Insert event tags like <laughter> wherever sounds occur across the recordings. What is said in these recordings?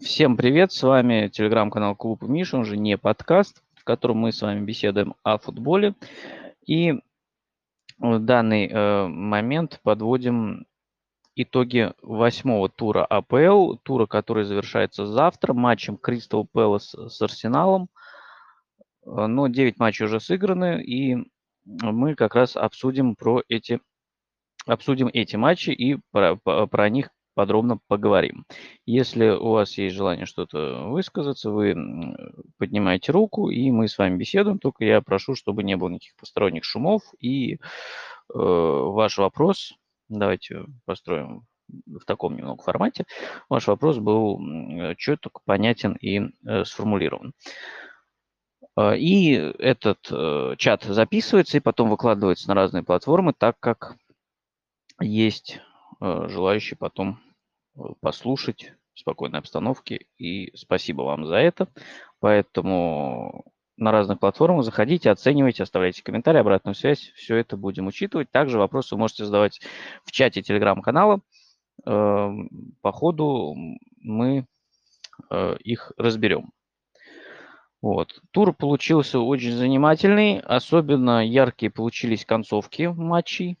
Всем привет, с вами телеграм-канал Клуб Миша, он же не подкаст, в котором мы с вами беседуем о футболе. И в данный э, момент подводим итоги восьмого тура АПЛ, тура, который завершается завтра матчем Кристал Пэлас с Арсеналом. Э, но 9 матчей уже сыграны, и мы как раз обсудим про эти обсудим эти матчи и про, про них подробно поговорим. Если у вас есть желание что-то высказаться, вы поднимаете руку, и мы с вами беседуем. Только я прошу, чтобы не было никаких посторонних шумов. И э, ваш вопрос, давайте построим в таком немного формате, ваш вопрос был четко, понятен и э, сформулирован. Э, и этот э, чат записывается и потом выкладывается на разные платформы, так как есть э, желающие потом послушать в спокойной обстановке. И спасибо вам за это. Поэтому на разных платформах заходите, оценивайте, оставляйте комментарии, обратную связь. Все это будем учитывать. Также вопросы можете задавать в чате телеграм-канала. Эм, по ходу мы э, их разберем. Вот. Тур получился очень занимательный. Особенно яркие получились концовки матчей.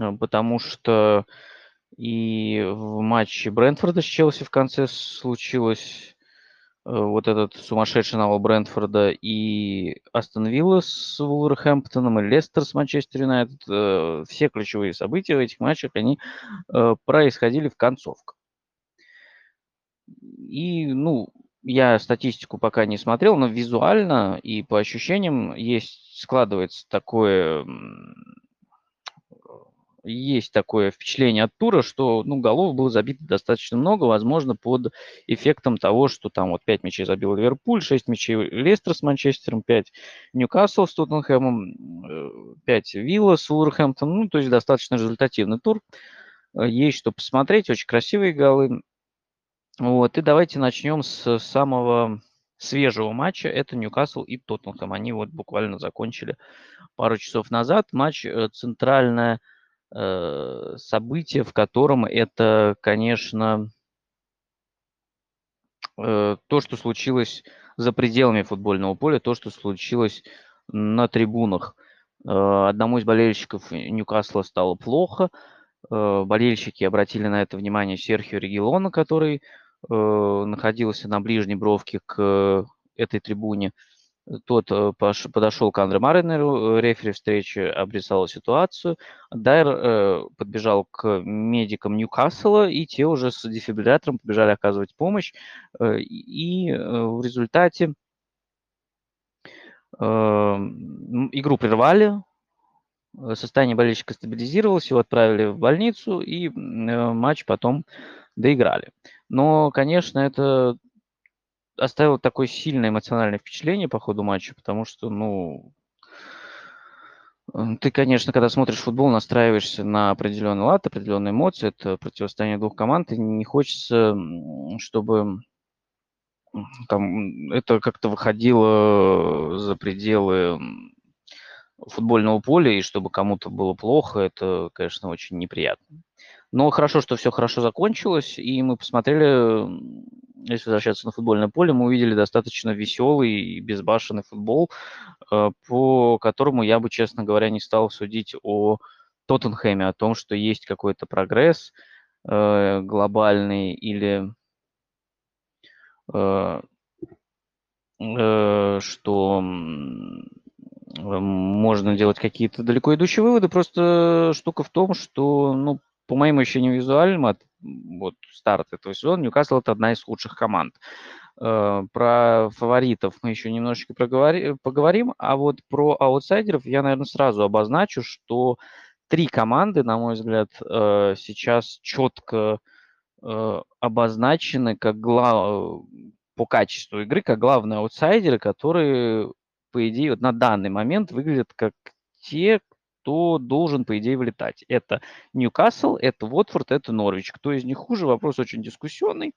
Э, потому что и в матче Брентфорда с Челси в конце случилось э, вот этот сумасшедший навал Брентфорда и Астон Вилла с Вулверхэмптоном и Лестер с Манчестер Юнайтед. Э, все ключевые события в этих матчах, они э, происходили в концовках. И, ну, я статистику пока не смотрел, но визуально и по ощущениям есть, складывается такое есть такое впечатление от тура, что ну, голов было забито достаточно много, возможно, под эффектом того, что там вот 5 мячей забил Ливерпуль, 6 мячей Лестер с Манчестером, 5 Ньюкасл с Тоттенхэмом, 5 э, Вилла с Уорхэмптоном, ну, то есть достаточно результативный тур. Э, есть что посмотреть, очень красивые голы. Вот, и давайте начнем с самого свежего матча. Это Ньюкасл и Тоттенхэм. Они вот буквально закончили пару часов назад. Матч э, центральная событие, в котором это, конечно, э, то, что случилось за пределами футбольного поля, то, что случилось на трибунах. Э, одному из болельщиков Ньюкасла стало плохо. Болельщики обратили на это внимание Серхио Регилона, который находился на ближней бровке к этой трибуне. Тот э, подошел к Андре Маринеру, э, рефери встречи обрисовал ситуацию. Дайер э, подбежал к медикам Ньюкасла, и те уже с дефибриллятором побежали оказывать помощь. И в результате игру прервали, состояние болельщика стабилизировалось, его отправили в больницу, и матч потом доиграли. Но, конечно, это оставил такое сильное эмоциональное впечатление по ходу матча, потому что, ну, ты, конечно, когда смотришь футбол, настраиваешься на определенный лад, определенные эмоции, это противостояние двух команд, и не хочется, чтобы там это как-то выходило за пределы футбольного поля, и чтобы кому-то было плохо, это, конечно, очень неприятно. Но хорошо, что все хорошо закончилось, и мы посмотрели если возвращаться на футбольное поле, мы увидели достаточно веселый и безбашенный футбол, э, по которому я бы, честно говоря, не стал судить о Тоттенхэме, о том, что есть какой-то прогресс э, глобальный или э, что можно делать какие-то далеко идущие выводы. Просто штука в том, что, ну, по моим ощущениям визуальным, от вот старт этого сезона, Ньюкасл это одна из худших команд. Э, про фаворитов мы еще немножечко проговори, поговорим, а вот про аутсайдеров я, наверное, сразу обозначу, что три команды, на мой взгляд, э, сейчас четко э, обозначены как глав... по качеству игры, как главные аутсайдеры, которые, по идее, вот на данный момент выглядят как те, кто должен, по идее, вылетать. Это Ньюкасл, это Уотфорд, это Норвич. Кто из них хуже? Вопрос очень дискуссионный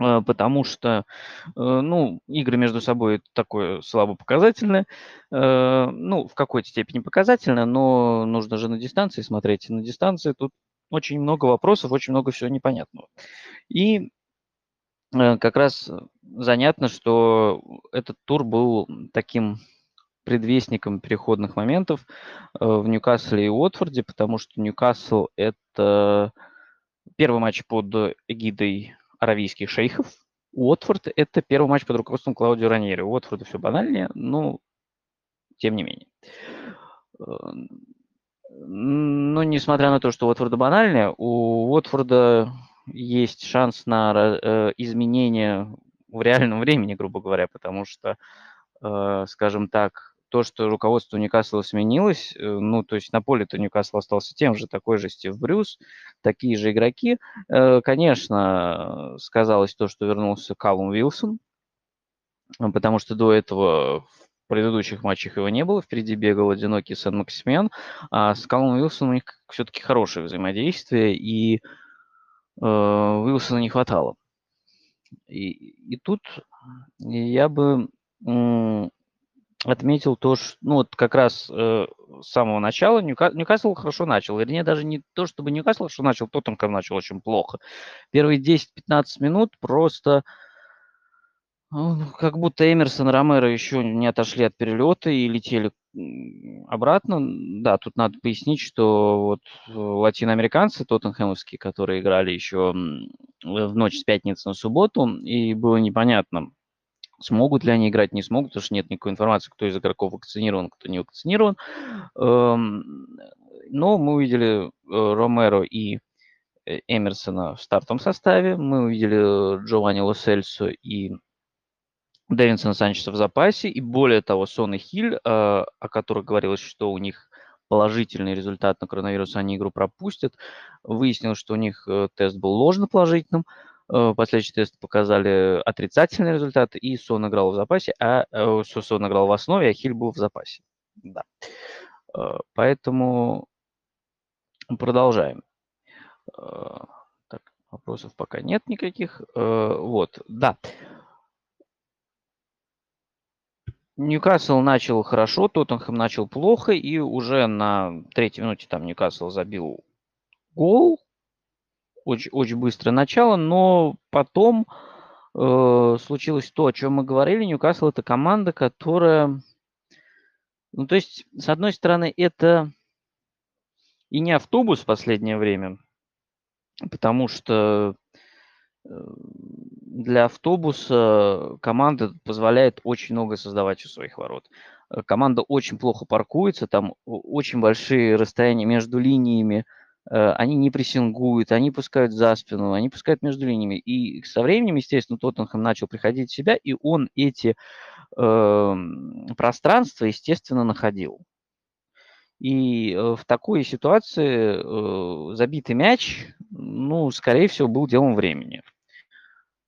э, потому что, э, ну, игры между собой такое слабо показательное, э, ну, в какой-то степени показательное, но нужно же на дистанции смотреть. На дистанции тут очень много вопросов, очень много всего непонятного. И как раз занятно, что этот тур был таким предвестником переходных моментов э, в Ньюкасле и Уотфорде, потому что Ньюкасл – это первый матч под эгидой аравийских шейхов. Уотфорд – это первый матч под руководством Клаудио Раньери. У Уотфорда все банальнее, но тем не менее. Э, но несмотря на то, что Уотфорда банальнее, у Уотфорда есть шанс на э, изменение в реальном <laughs> времени, грубо говоря, потому что, скажем так, то, что руководство Ньюкасла сменилось, э, ну, то есть на поле-то Ньюкасл остался тем же, такой же Стив Брюс, такие же игроки. Э, конечно, сказалось то, что вернулся Калум Вилсон, потому что до этого в предыдущих матчах его не было, впереди бегал одинокий Сан-Максимен, а с Калумом Вилсоном у них все-таки хорошее взаимодействие, и э, Уилсона не хватало. И, и тут я бы отметил то, что, ну, вот как раз э, с самого начала Ньюка... Ньюкасл хорошо начал. Вернее, даже не то, чтобы Ньюкасл хорошо начал, Тоттенхэм начал очень плохо. Первые 10-15 минут просто ну, как будто Эмерсон и Ромеро еще не отошли от перелета и летели обратно. Да, тут надо пояснить, что вот латиноамериканцы тоттенхэмовские, которые играли еще в ночь с пятницы на субботу, и было непонятно, Смогут ли они играть, не смогут, потому что нет никакой информации, кто из игроков вакцинирован, кто не вакцинирован. Эм, но мы увидели э, Ромеро и э, Эмерсона в стартовом составе. Мы увидели Джованни Лосельсо и Дэвинсона Санчеса в запасе. И более того, Сон и Хиль, э, о которых говорилось, что у них положительный результат на коронавирус, они игру пропустят. Выяснилось, что у них тест был ложно положительным. Э, последующие тесты показали отрицательный результат, и Сон играл в запасе, а э, Сон играл в основе, а Хиль был в запасе. Да. Э, поэтому продолжаем. Так, вопросов пока нет никаких. Вот, да. Ньюкасл начал хорошо, Тоттенхэм начал плохо, и уже на третьей минуте там Ньюкасл забил гол, очень, очень быстрое начало, но потом э, случилось то, о чем мы говорили. Ньюкасл это команда, которая... Ну, то есть, с одной стороны, это и не автобус в последнее время, потому что э, для автобуса команда позволяет очень много создавать у своих ворот. Э, команда очень плохо паркуется, там очень большие расстояния между линиями, они не прессингуют, они пускают за спину, они пускают между линиями. И со временем, естественно, Тоттенхэм начал приходить в себя, и он эти э, пространства, естественно, находил. И э, в такой ситуации э, забитый мяч, ну, скорее всего, был делом времени.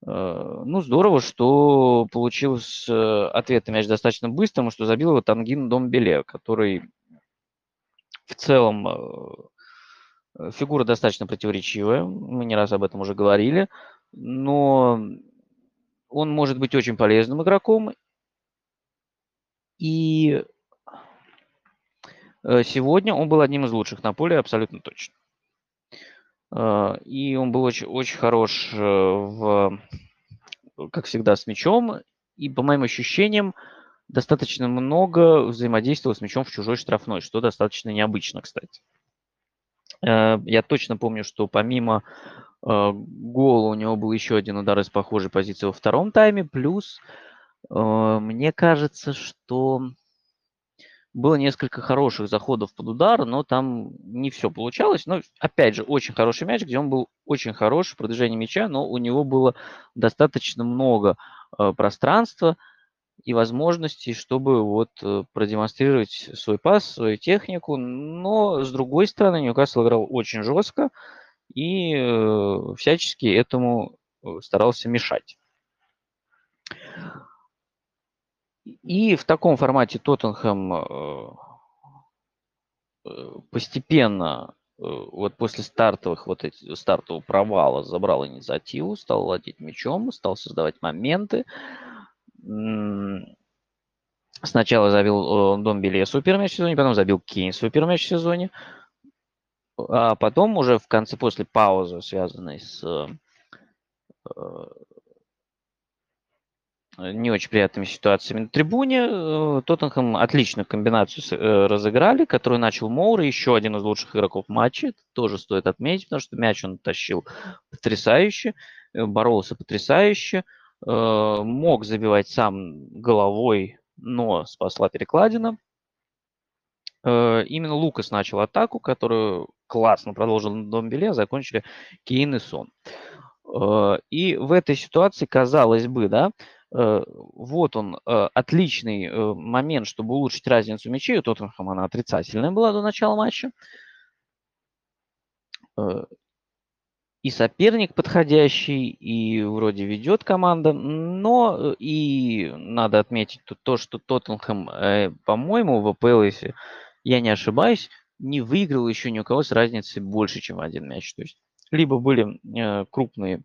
Э, ну, здорово, что получился э, ответный мяч достаточно быстрым, что забил его Тангин Домбеле, который в целом э, Э, фигура достаточно противоречивая, мы не раз об этом уже говорили, но он может быть очень полезным игроком. И э, сегодня он был одним из лучших на поле, абсолютно точно. Э, и он был очень, очень хорош в, как всегда, с мячом. И по моим ощущениям, достаточно много взаимодействовал с мячом в чужой штрафной, что достаточно необычно, кстати. Э, я точно помню, что помимо э, гола у него был еще один удар из похожей позиции во втором тайме. Плюс э, мне кажется, что было несколько хороших заходов под удар, но там не все получалось. Но, опять же, очень хороший мяч, где он был очень хорош в продвижении мяча, но у него было достаточно много пространства – и возможностей, чтобы вот э, продемонстрировать свой пас, свою технику. Но, с другой стороны, Ньюкасл играл очень жестко и э, всячески этому э, старался мешать. И в таком формате Тоттенхэм постепенно, вот после стартовых, вот эти, стартового провала забрал инициативу, стал владеть мячом, стал создавать моменты, сначала забил Домбеле супер мяч в сезоне, потом забил Кейн супер мяч в сезоне. А потом уже в конце, после паузы, связанной с э, не очень приятными ситуациями на трибуне. Э, Тоттенхэм отличную комбинацию э, разыграли, которую начал Моура, еще один из лучших игроков матча. Это тоже стоит отметить, потому что мяч он тащил потрясающе, боролся потрясающе, мог забивать сам головой, но спасла перекладина. Именно Лукас начал атаку, которую классно продолжил на Домбеле, закончили Кейн и Сон. И в этой ситуации, казалось бы, да, Э, вот он, э, отличный э, момент, чтобы улучшить разницу мячей. У Тоттенхэма она отрицательная была до начала матча. И соперник подходящий, и вроде ведет команда, но и надо отметить то, что Тоттенхэм, по-моему, в АПЛ, если я не ошибаюсь, не выиграл еще ни у кого с разницей больше, чем один мяч. То есть либо были э, крупные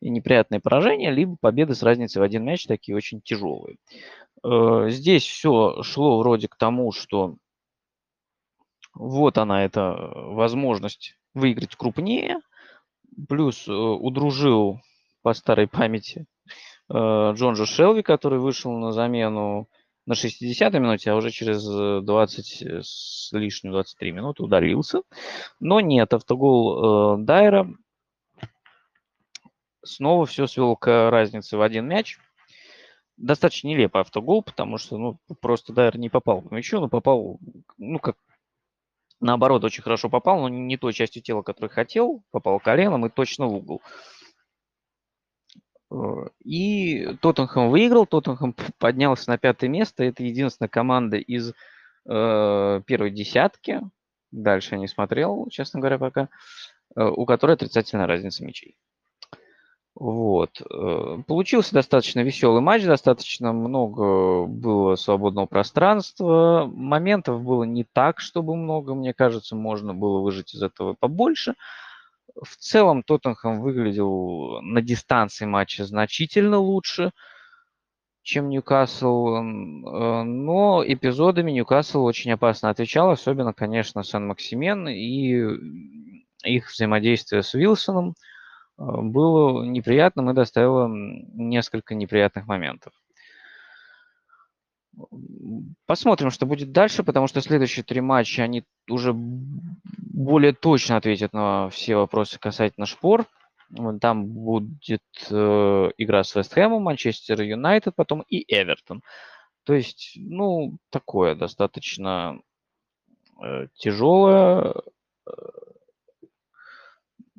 и неприятные поражения, либо победы с разницей в один мяч такие очень тяжелые. Э, здесь все шло вроде к тому, что вот она, эта возможность выиграть крупнее, плюс э, удружил по старой памяти Джонжо Шелви, который вышел на замену на 60-й минуте, а уже через 20 э, с лишним 23 минуты удалился. Но нет, автогол э, Дайера снова все свел к разнице в один мяч. Достаточно нелепый автогол, потому что ну, просто Дайер не попал по мячу, но попал, ну как, наоборот, очень хорошо попал, но не той частью тела, которую хотел, попал коленом и точно в угол. Э, и Тоттенхэм выиграл, Тоттенхэм поднялся на пятое место. Это единственная команда из э, первой десятки. Дальше я не смотрел, честно говоря, пока. Э, у которой отрицательная разница мячей. Вот. Э, получился достаточно веселый матч, достаточно много было свободного пространства. Моментов было не так, чтобы много, мне кажется, можно было выжить из этого побольше. В целом Тоттенхэм выглядел на дистанции матча значительно лучше, чем Ньюкасл, э, но эпизодами Ньюкасл очень опасно отвечал, особенно, конечно, Сан-Максимен и их взаимодействие с Вилсоном было неприятным и доставило несколько неприятных моментов. Посмотрим, что будет дальше, потому что следующие три матча, они уже более точно ответят на все вопросы касательно шпор. Там будет э, игра с Вестхэмом, Манчестер Юнайтед, потом и Эвертон. То есть, ну, такое достаточно э, тяжелое,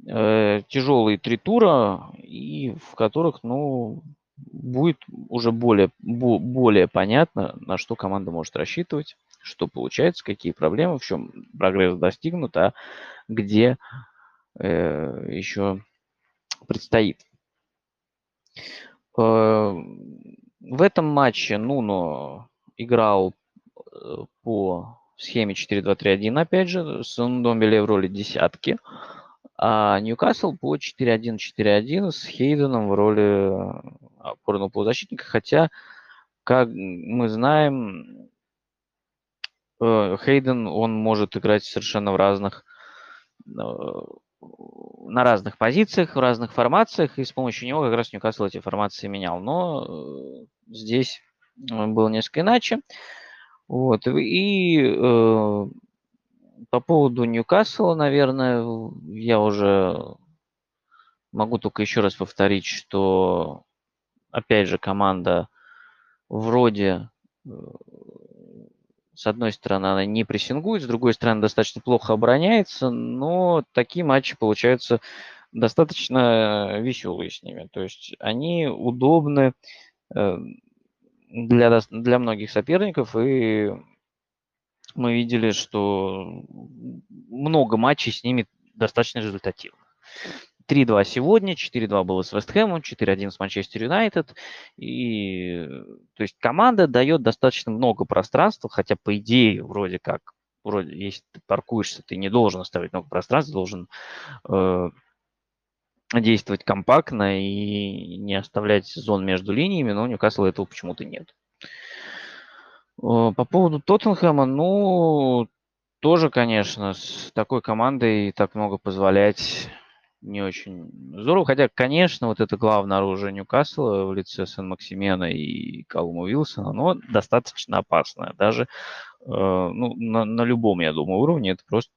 э, тяжелые три тура, и в которых, ну, будет уже более, более понятно, на что команда может рассчитывать, что получается, какие проблемы, в чем прогресс достигнут, а где э, еще предстоит. Э, в этом матче Нуно играл э, по схеме 4-2-3-1, опять же, с Ндомбеле в роли десятки. А Ньюкасл по 4-1-4-1 с Хейденом в роли опорного полузащитника, хотя, как мы знаем, э, Хейден, он может играть совершенно в разных, э, на разных позициях, в разных формациях, и с помощью него как раз Ньюкасл эти формации менял. Но э, здесь было несколько иначе. Вот. И по поводу Ньюкасла, наверное, я уже могу только еще раз повторить, что, опять же, команда вроде, э, с одной стороны, она не прессингует, с другой стороны, достаточно плохо обороняется, но такие матчи получаются достаточно веселые с ними. То есть они удобны э, для, для многих соперников, и мы видели, что много матчей с ними достаточно результативно. 3-2 сегодня, 4-2 было с Вестхэмом, 4-1 с Манчестер Юнайтед. И, то есть команда дает достаточно много пространства, хотя по идее вроде как, вроде, если ты паркуешься, ты не должен оставить много пространства, должен э, действовать компактно и не оставлять зон между линиями, но у Ньюкасла этого почему-то нет. Э, по поводу Тоттенхэма, ну, тоже, конечно, с такой командой так много позволять не очень здорово. Хотя, конечно, вот это главное оружие Ньюкасла в лице Сен-Максимена и Калума Уилсона, оно достаточно опасное. Даже э, ну, на, на любом, я думаю, уровне это просто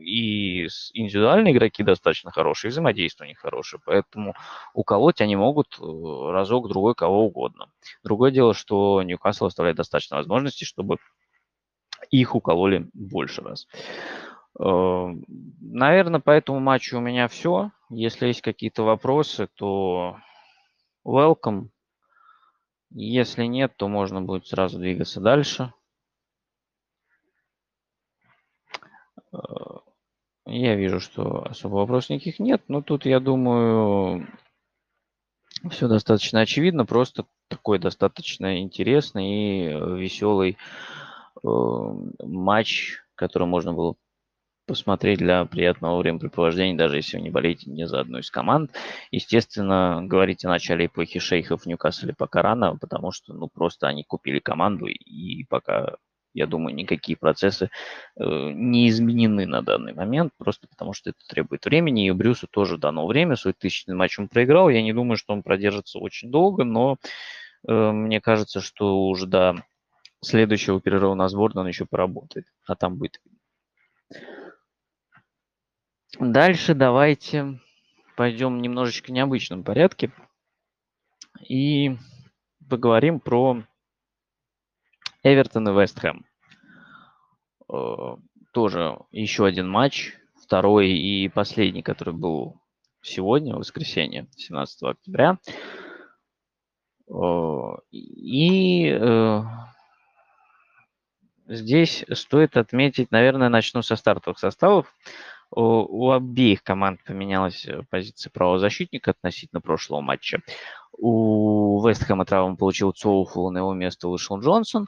и индивидуальные игроки достаточно хорошие, и взаимодействие у них хорошее. Поэтому уколоть они могут э, разок, другой, кого угодно. Другое дело, что Ньюкасл оставляет достаточно возможностей, чтобы их укололи больше раз. Э, Наверное, по этому матчу у меня все. Если есть какие-то вопросы, то welcome. Если нет, то можно будет сразу двигаться дальше. Я вижу, что особо вопросов никаких нет, но тут, я думаю, все достаточно очевидно, просто такой достаточно интересный и веселый э, матч, который можно было посмотреть для приятного времяпрепровождения, даже если вы не болеете ни за одну из команд. Естественно, говорить о начале эпохи шейхов в Ньюкасле пока рано, потому что, ну, просто они купили команду, и пока, я думаю, никакие процессы э, не изменены на данный момент, просто потому что это требует времени, и Брюсу тоже дано время, свой тысячный матч он проиграл, я не думаю, что он продержится очень долго, но э, мне кажется, что уже до следующего перерыва на сборную он еще поработает, а там будет. Дальше давайте пойдем немножечко в необычном порядке и поговорим про Эвертон и Вест Хэм. Э, тоже еще один матч, второй и последний, который был сегодня, воскресенье, 17 октября. Э, и э, здесь стоит отметить, наверное, начну со стартовых составов. У, обеих команд поменялась э, позиция правозащитника относительно прошлого матча. У Вестхэма травму получил Цоуфул, на его место вышел Джонсон.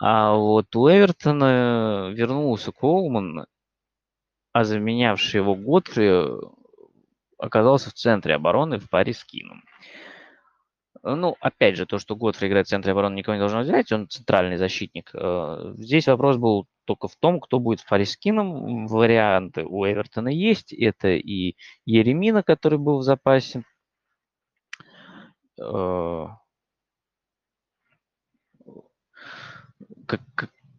А вот у Эвертона вернулся Коулман, а заменявший его Готфри оказался в центре обороны в паре с Кином. Ну, опять же, то, что Готфри играет в центре обороны, никого не должно взять, он центральный защитник. Э, здесь вопрос был только в том, кто будет Фарискином. Варианты у Эвертона есть. Это и Еремина, который был в запасе. Э, как,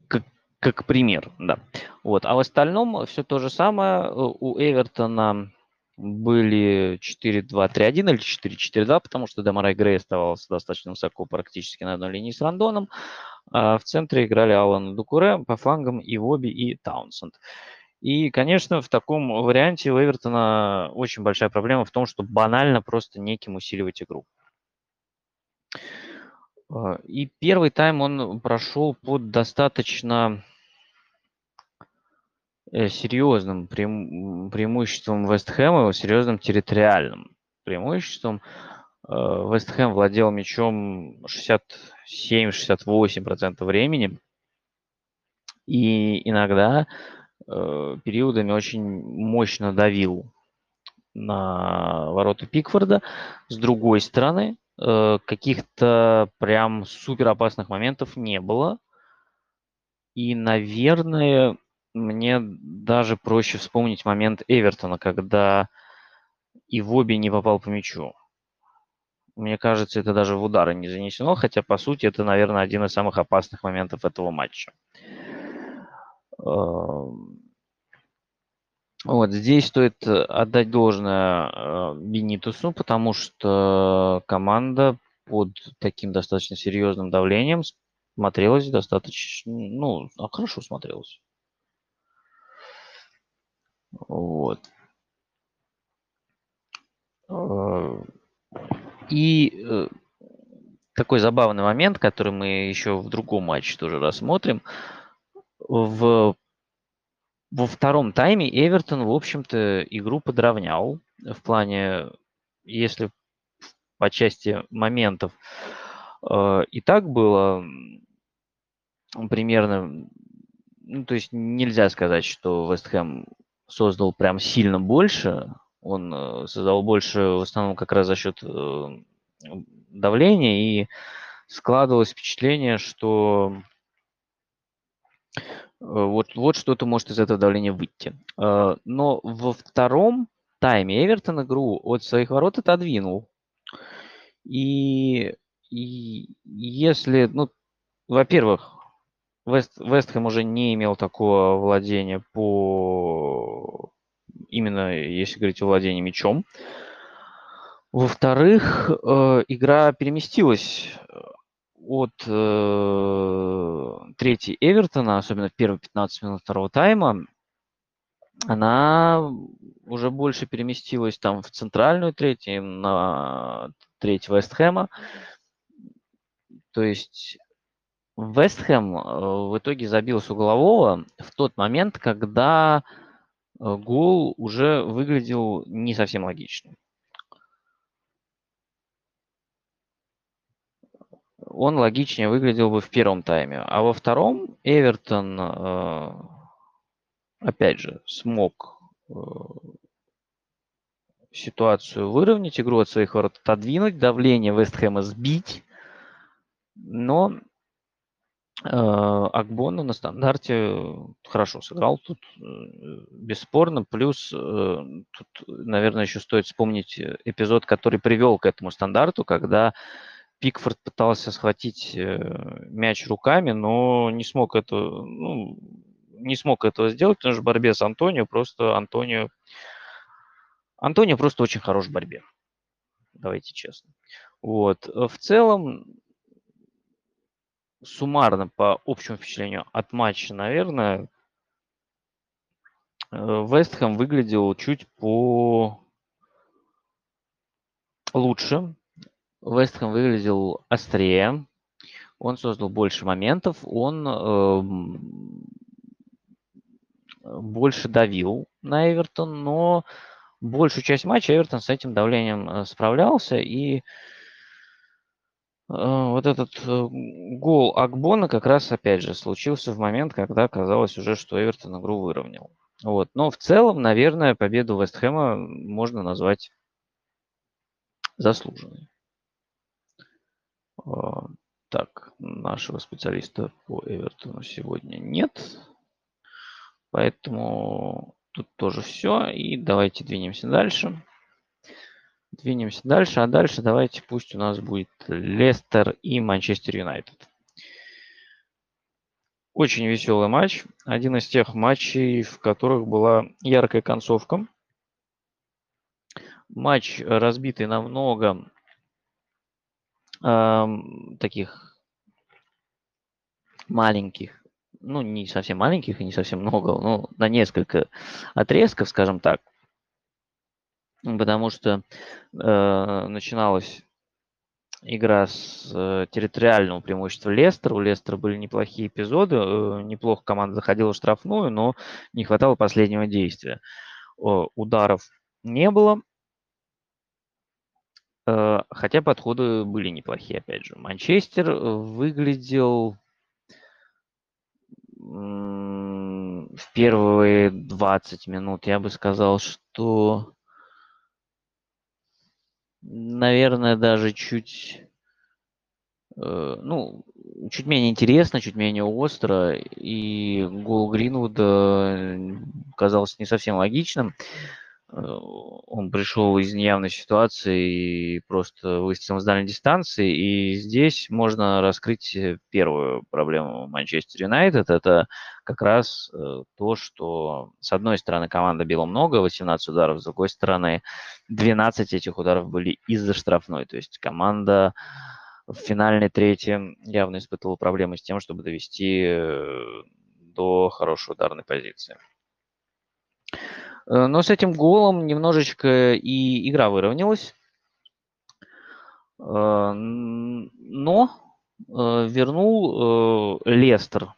как, как пример, да. Вот. А в остальном все то же самое. У Эвертона были 4-2-3-1 или 4-4-2, потому что Демарай Грей оставался достаточно высоко, практически на одной линии с Рандоном. А в центре играли Алан Дукуре, по флангам и Воби, и Таунсенд. И, конечно, в таком варианте у Эвертона очень большая проблема в том, что банально просто неким усиливать игру. А, и первый тайм он прошел под достаточно серьезным преим преимуществом Вест Хэма, серьезным территориальным преимуществом. Э, Вест Хэм владел мячом 67-68% времени. И иногда э, периодами очень мощно давил на ворота Пикфорда. С другой стороны, э, каких-то прям супер опасных моментов не было. И, наверное, мне даже проще вспомнить момент Эвертона, когда и Воби не попал по мячу. Мне кажется, это даже в удары не занесено, хотя, по сути, это, наверное, один из самых опасных моментов этого матча. Эм, вот здесь стоит отдать должное э, Бенитусу, потому что команда под таким достаточно серьезным давлением смотрелась достаточно, ну, хорошо смотрелась. Вот. Э, и э, такой забавный момент, который мы еще в другом матче тоже рассмотрим. В, во втором тайме Эвертон, в общем-то, игру подровнял. В плане, если по части моментов э, и так было примерно, ну, то есть нельзя сказать, что Вест Хэм создал прям сильно больше. Он э, создал больше в основном как раз за счет э, давления, и складывалось впечатление, что э, вот, вот что-то может из этого давления выйти. Но во втором тайме Эвертон игру от своих ворот отодвинул. И, и если, ну, во-первых, Вест, Вестхэм уже не имел такого владения по именно если говорить о владении мячом. Во-вторых, э, игра переместилась э, от э, третьей Эвертона, особенно в первые 15 минут второго тайма, она уже больше переместилась там в центральную третью, на треть Вестхэма. То есть Вестхэм э, в итоге забил с углового в тот момент, когда э, гол уже выглядел не совсем логичным. Он логичнее выглядел бы в первом тайме. А во втором Эвертон, э, опять же, смог ситуацию выровнять, игру от своих ворот отодвинуть, давление Вестхэма сбить. Но Акбона на стандарте хорошо сыграл тут, э, бесспорно. Плюс э, тут, наверное, еще стоит вспомнить эпизод, который привел к этому стандарту, когда Пикфорд пытался схватить мяч руками, но не смог это, ну, не смог этого сделать, потому что в борьбе с Антонио просто Антонио... Антонио просто очень хорош в борьбе. Давайте честно. Вот. В целом, суммарно по общему впечатлению от матча, наверное, э, Вестхэм выглядел чуть по лучше. Вестхэм выглядел острее. Он создал больше моментов. Он э, больше давил на Эвертон, но большую часть матча Эвертон с этим давлением э, справлялся и Э, вот этот э, гол Акбона как раз, опять же, случился в момент, когда казалось уже, что Эвертон игру выровнял. Вот. Но в целом, наверное, победу Вестхэма можно назвать заслуженной. А, так, нашего специалиста по Эвертону сегодня нет. Поэтому тут тоже все. И давайте двинемся дальше. Двинемся дальше, а дальше давайте пусть у нас будет Лестер и Манчестер Юнайтед. Очень веселый матч. Один из тех матчей, в которых была яркая концовка. Матч разбитый на много э, таких маленьких, ну не совсем маленьких и не совсем много, но на несколько отрезков, скажем так потому что э, начиналась игра с э, территориального преимущества Лестера. У Лестера были неплохие эпизоды, э, неплохо команда заходила в штрафную, но не хватало последнего действия. Э, ударов не было, э, хотя подходы были неплохие, опять же. Манчестер выглядел в первые 20 минут, я бы сказал, что наверное, даже чуть, э, ну, чуть менее интересно, чуть менее остро, и гол Гринвуда казался не совсем логичным. Э, он пришел из неявной ситуации и просто выстрелом с дальней дистанции. И здесь можно раскрыть первую проблему Манчестер Юнайтед. Это как раз э, то, что с одной стороны команда била много, 18 ударов, с другой стороны 12 этих ударов были из-за штрафной. То есть команда в финальной трети явно испытывала проблемы с тем, чтобы довести э, до хорошей ударной позиции. Э, но с этим голом немножечко и игра выровнялась. Э, но э, вернул Лестер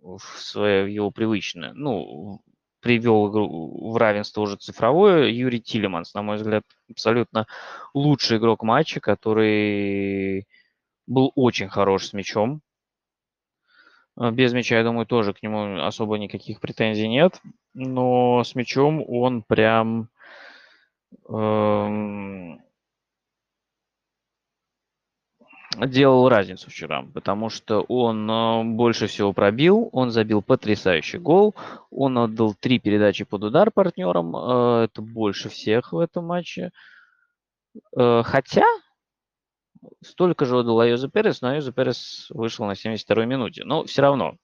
в свое его привычное, ну, привел игру в равенство уже цифровое. Юрий Тилеманс, на мой взгляд, абсолютно лучший игрок матча, который был очень хорош с мячом. Без мяча, я думаю, тоже к нему особо никаких претензий нет но с мячом он прям эм, делал разницу вчера, потому что он э, больше всего пробил, он забил потрясающий гол, он отдал три передачи под удар партнерам, э, это больше всех в этом матче. Э, хотя столько же отдал Айоза Перес, но Айоза Перес вышел на 72-й минуте. Но все равно.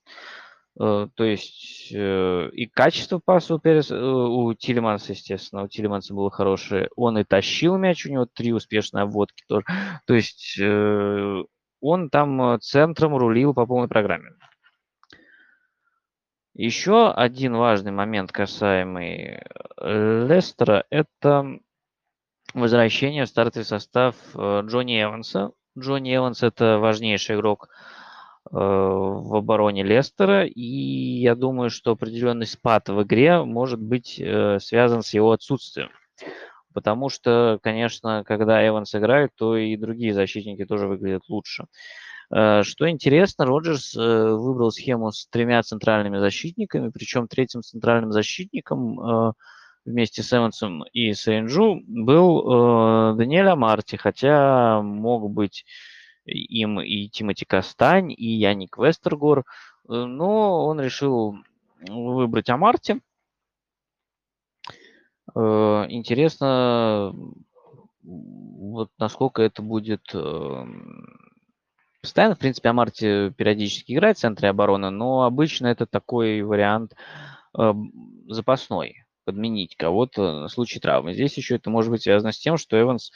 То есть и качество паса у, Перес, у Тилеманса, естественно, у Тилеманса было хорошее. Он и тащил мяч, у него три успешные обводки тоже. То есть он там центром рулил по полной программе. Еще один важный момент, касаемый Лестера, это возвращение в стартовый состав Джонни Эванса. Джонни Эванс – это важнейший игрок Э, в обороне Лестера, и я думаю, что определенный спад в игре может быть э, связан с его отсутствием. Потому что, конечно, когда Эванс играет, то и другие защитники тоже выглядят лучше. Э, что интересно, Роджерс выбрал схему с тремя центральными защитниками, причем третьим центральным защитником вместе с Эвансом и Сейнджу был Даниэль Амарти, хотя мог быть им и Тимоти Кастань, и Яник Вестергор, э, но он решил выбрать Амарти. Э, интересно, вот насколько это будет эм, постоянно. В принципе, Амарти периодически играет в центре обороны, но обычно это такой вариант эм, запасной, подменить кого-то на случай травмы. Здесь еще это может быть связано с тем, что Эванс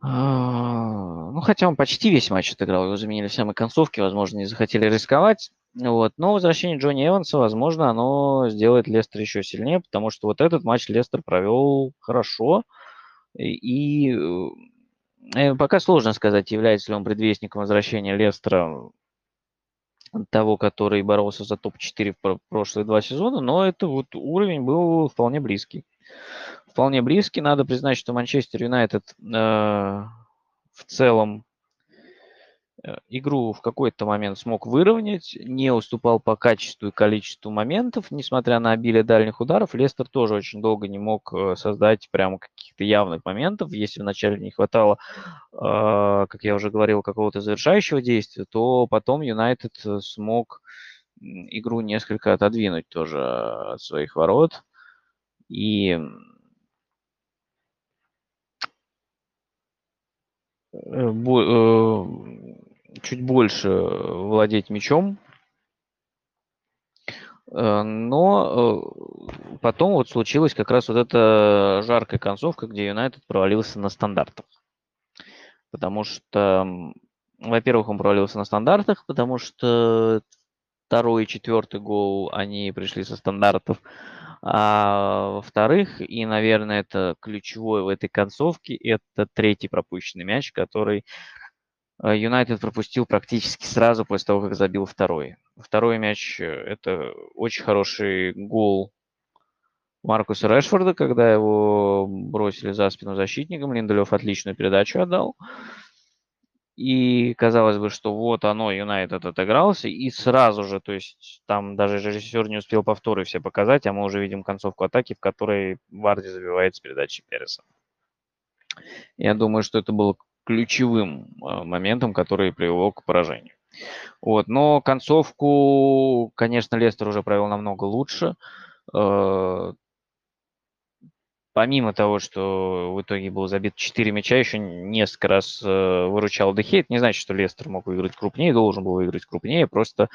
а, ну, хотя он почти весь матч отыграл, его заменили в самой концовке, возможно, не захотели рисковать. Вот. Но возвращение Джонни Эванса, возможно, оно сделает Лестер еще сильнее, потому что вот этот матч Лестер провел хорошо. И, и э, пока сложно сказать, является ли он предвестником возвращения Лестера того, который боролся за топ-4 в прошлые два сезона, но это вот уровень был вполне близкий вполне близкий. Надо признать, что Манчестер Юнайтед э, в целом игру в какой-то момент смог выровнять, не уступал по качеству и количеству моментов, несмотря на обилие дальних ударов. Лестер тоже очень долго не мог э, создать прямо каких-то явных моментов. Если вначале не хватало, э, как я уже говорил, какого-то завершающего действия, то потом Юнайтед смог игру несколько отодвинуть тоже от своих ворот. И Э, э, чуть больше владеть мячом. Э, но потом вот случилась как раз вот эта жаркая концовка, где Юнайтед провалился на стандартах. Потому что, во-первых, он провалился на стандартах, потому что второй и четвертый гол, они пришли со стандартов. А, во-вторых, и, наверное, это ключевое в этой концовке, это третий пропущенный мяч, который э, Юнайтед пропустил практически сразу после того, как забил второй. Второй мяч – это очень хороший гол Маркуса Решфорда, когда его бросили за спину защитником. Линделев отличную передачу отдал. И казалось бы, что вот оно, Юнайтед отыгрался, и сразу же, то есть там даже режиссер не успел повторы все показать, а мы уже видим концовку атаки, в которой Варди забивает с передачи Переса. Я думаю, что это было ключевым а, моментом, который привел к поражению. Вот, но концовку, конечно, Лестер уже провел намного лучше. Э, помимо того, что в итоге был забит 4 мяча, еще несколько раз э, выручал Дехе. Это не значит, что Лестер мог выиграть крупнее, должен был выиграть крупнее. Просто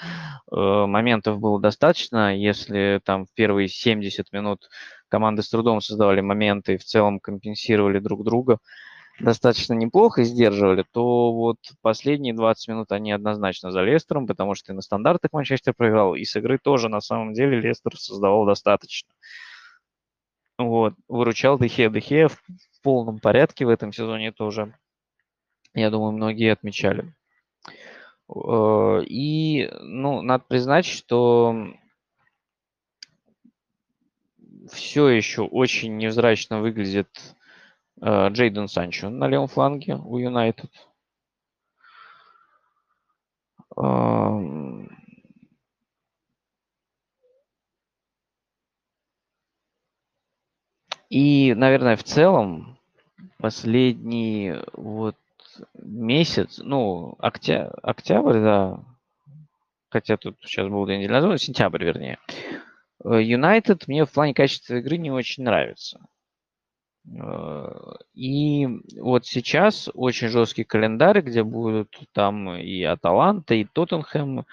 э, моментов было достаточно. Если там в первые 70 минут команды с трудом создавали моменты и в целом компенсировали друг друга достаточно неплохо сдерживали, то вот последние 20 минут они однозначно за Лестером, потому что и на стандартах Манчестер проиграл, и с игры тоже на самом деле Лестер создавал достаточно. Вот, выручал Дехе. Дехе в полном порядке в этом сезоне тоже, я думаю, многие отмечали. Э, и, ну, надо признать, что все еще очень невзрачно выглядит Джейден Санчо на левом фланге у Юнайтед. И, наверное, в целом последние вот месяц, ну, октя... октябрь, да, хотя тут сейчас был две недели назад, сентябрь, вернее, Юнайтед мне в плане качества игры не очень нравится. И вот сейчас очень жесткий календарь, где будут там и Аталанта, и Тоттенхэм.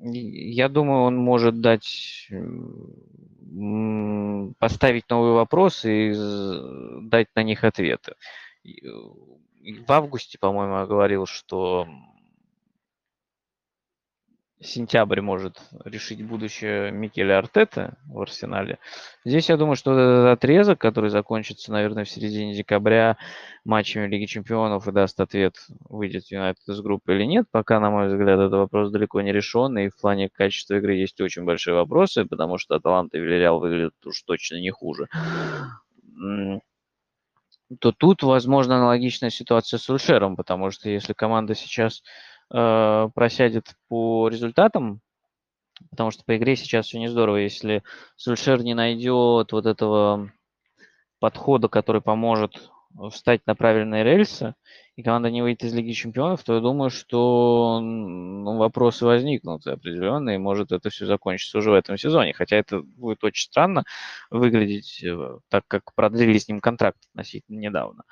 Я думаю, он может дать поставить новые вопросы и дать на них ответы. В августе, по-моему, я говорил, что сентябрь может решить будущее Микеля Артета в Арсенале. Здесь я думаю, что этот отрезок, который закончится, наверное, в середине декабря матчами Лиги Чемпионов и даст ответ, выйдет Юнайтед из группы или нет, пока, на мой взгляд, этот вопрос далеко не решен, и в плане качества игры есть очень большие вопросы, потому что Аталанта и Вильяреал выглядят уж точно не хуже то тут, возможно, аналогичная ситуация с Ульшером, потому что если команда сейчас э, просядет по результатам, потому что по игре сейчас все не здорово, если Сульшер не найдет вот этого подхода, который поможет встать на правильные рельсы, и команда не выйдет из Лиги Чемпионов, то я думаю, что ну, вопросы возникнут определенные, и может это все закончится уже в этом сезоне. Хотя это будет очень странно выглядеть, э, так как продлили с ним контракт относительно недавно.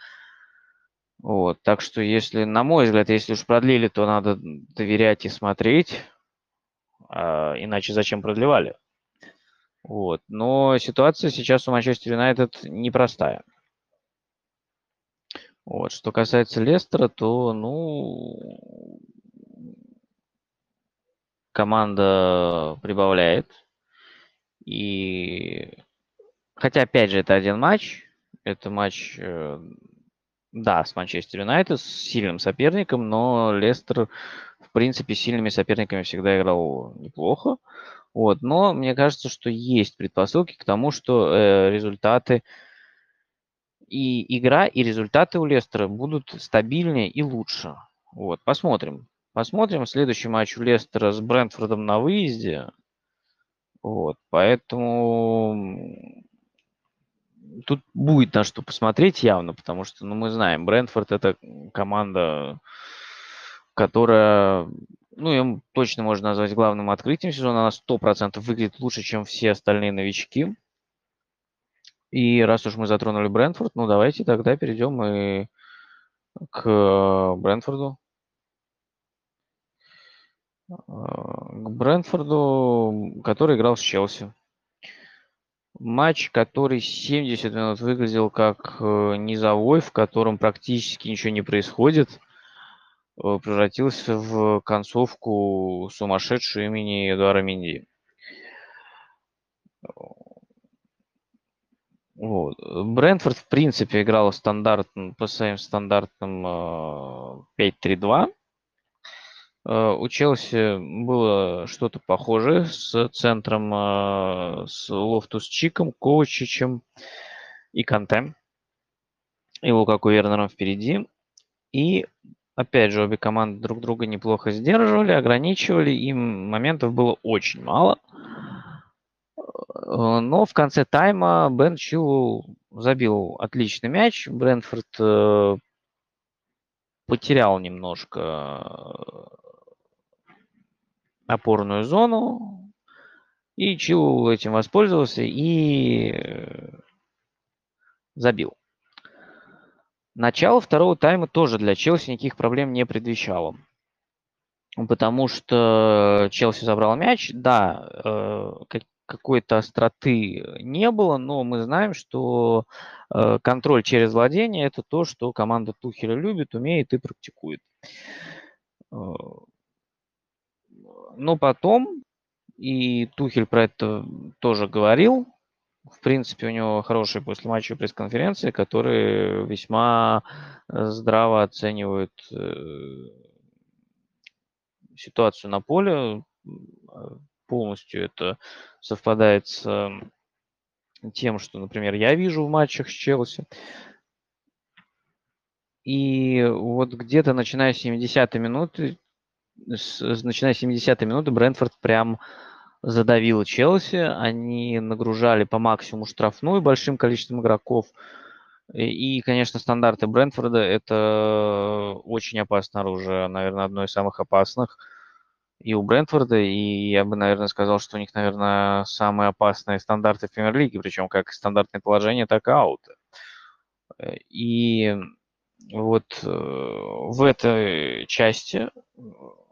Вот, так что если, на мой взгляд, если уж продлили, то надо доверять и смотреть, а, иначе зачем продлевали? Вот, но ситуация сейчас у Манчестер Юнайтед непростая. Вот, что касается Лестера, то, ну, команда прибавляет. И хотя, опять же, это один матч. Это матч э, да, с Манчестер Юнайтед, с сильным соперником, но Лестер, в принципе, с сильными соперниками всегда играл неплохо. Вот, но мне кажется, что есть предпосылки к тому, что э, результаты и игра, и результаты у Лестера будут стабильнее и лучше. Вот, посмотрим. Посмотрим. Следующий матч у Лестера с Брентфордом на выезде. Вот, поэтому тут будет на что посмотреть явно, потому что, ну, мы знаем, Брентфорд это команда, которая, ну, им точно можно назвать главным открытием сезона. Она 100% выглядит лучше, чем все остальные новички. И раз уж мы затронули Брентфорд, ну, давайте тогда перейдем и к Брентфорду. К Брентфорду, который играл с Челси. Матч, который 70 минут выглядел как э, низовой, в котором практически ничего не происходит, э, превратился в концовку сумасшедшую имени Эдуара Менди. Вот. Брентфорд, в принципе, играл стандарт, по своим стандартным 5-3-2. Э, у Челси было что-то похожее с центром, э, с Лофтус Чиком, Ковачичем и Канте. И Лукаку Вернером впереди. И опять же, обе команды друг друга неплохо сдерживали, ограничивали, им моментов было очень мало. Э, но в конце тайма Бен Чилл забил отличный мяч. Брэнфорд потерял немножко опорную зону. И Чилл этим воспользовался и э, забил. Начало второго тайма тоже для Челси никаких проблем не предвещало. Потому что Челси забрал мяч. Да, э, какой-то остроты не было, но мы знаем, что э, контроль через владение – это то, что команда Тухеля любит, умеет и практикует. Но потом, и Тухель про это тоже говорил, в принципе, у него хорошие после матча пресс-конференции, которые весьма э, здраво оценивают э, ситуацию на поле. Полностью это совпадает с тем, что, например, я вижу в матчах с Челси. И вот где-то начиная с 70-й минуты с, начиная с 70-й минуты Брэнфорд прям задавил Челси. Они нагружали по максимуму штрафную большим количеством игроков. И, конечно, стандарты Брентфорда – это очень опасное оружие, наверное, одно из самых опасных и у Брентфорда, и я бы, наверное, сказал, что у них, наверное, самые опасные стандарты в премьер-лиге, причем как стандартные положения, так и ауты. И вот э, в этой части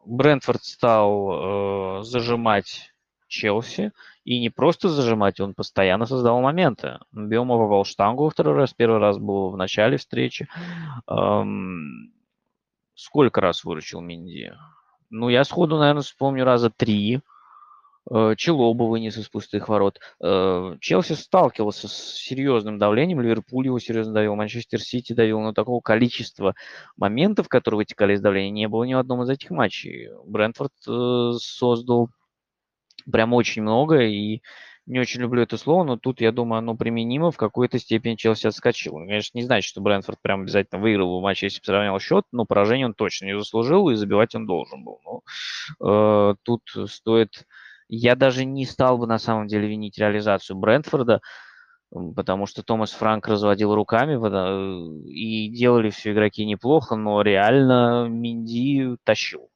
Брентфорд стал э, зажимать Челси, и не просто зажимать, он постоянно создавал моменты. Биома попал штангу второй раз, первый раз был в начале встречи. Эм, сколько раз выручил Минди? Ну, я сходу, наверное, вспомню раза три. Э, Челоба вынес из пустых ворот. Э, Челси сталкивался с серьезным давлением, Ливерпуль его серьезно давил, Манчестер Сити давил, но такого количества моментов, которые вытекали из давления, не было ни в одном из этих матчей. Брентфорд э, создал прям очень много, и не очень люблю это слово, но тут, я думаю, оно применимо. В какой-то степени Челси отскочил. Конечно, не значит, что Брэнфорд прям обязательно выиграл в матче, если бы сравнял счет, но поражение он точно не заслужил, и забивать он должен был. Но э, тут стоит я даже не стал бы на самом деле винить реализацию Брентфорда, потому что Томас Франк разводил руками, э, и делали все игроки неплохо, но реально Минди тащил.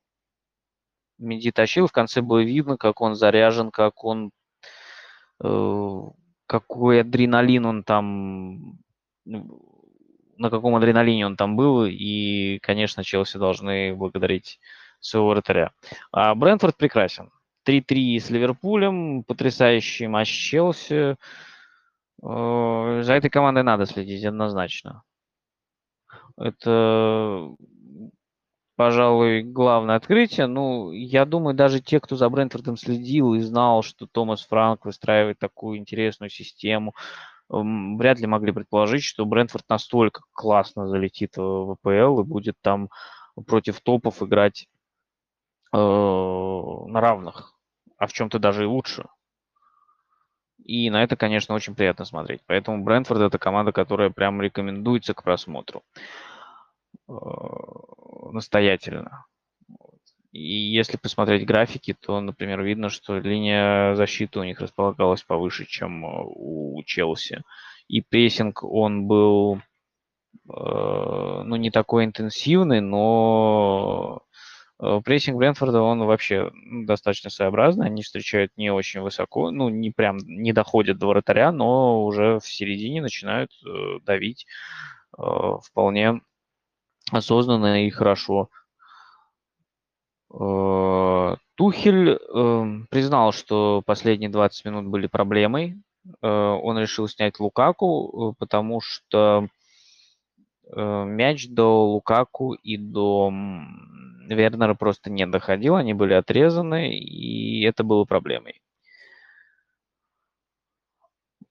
Минди тащил, в конце было видно, как он заряжен, как он... Э, какой адреналин он там... На каком адреналине он там был, и, конечно, Челси должны благодарить своего вратаря. А Брентфорд прекрасен. 3-3 с Ливерпулем, потрясающий матч Челси. Э, за этой командой надо следить однозначно. Это, пожалуй, главное открытие. Ну, я думаю, даже те, кто за Брентфордом следил и знал, что Томас Франк выстраивает такую интересную систему, вряд ли могли предположить, что Брентфорд настолько классно залетит в ВПЛ и будет там против топов играть э, на равных а в чем-то даже и лучше. И на это, конечно, очень приятно смотреть. Поэтому Брентфорд это команда, которая прям рекомендуется к просмотру. Э, настоятельно. И если посмотреть графики, то, например, видно, что линия защиты у них располагалась повыше, чем э, у Челси. И прессинг, он был, э, ну, не такой интенсивный, но прессинг Брэнфорда, он вообще достаточно своеобразный. Они встречают не очень высоко, ну, не прям не доходят до вратаря, но уже в середине начинают э, давить э, вполне осознанно и хорошо. Тухель эм, признал, что последние 20 минут были проблемой. Он решил снять Лукаку, потому что мяч до Лукаку и до Вернера просто не доходил, они были отрезаны, и это было проблемой.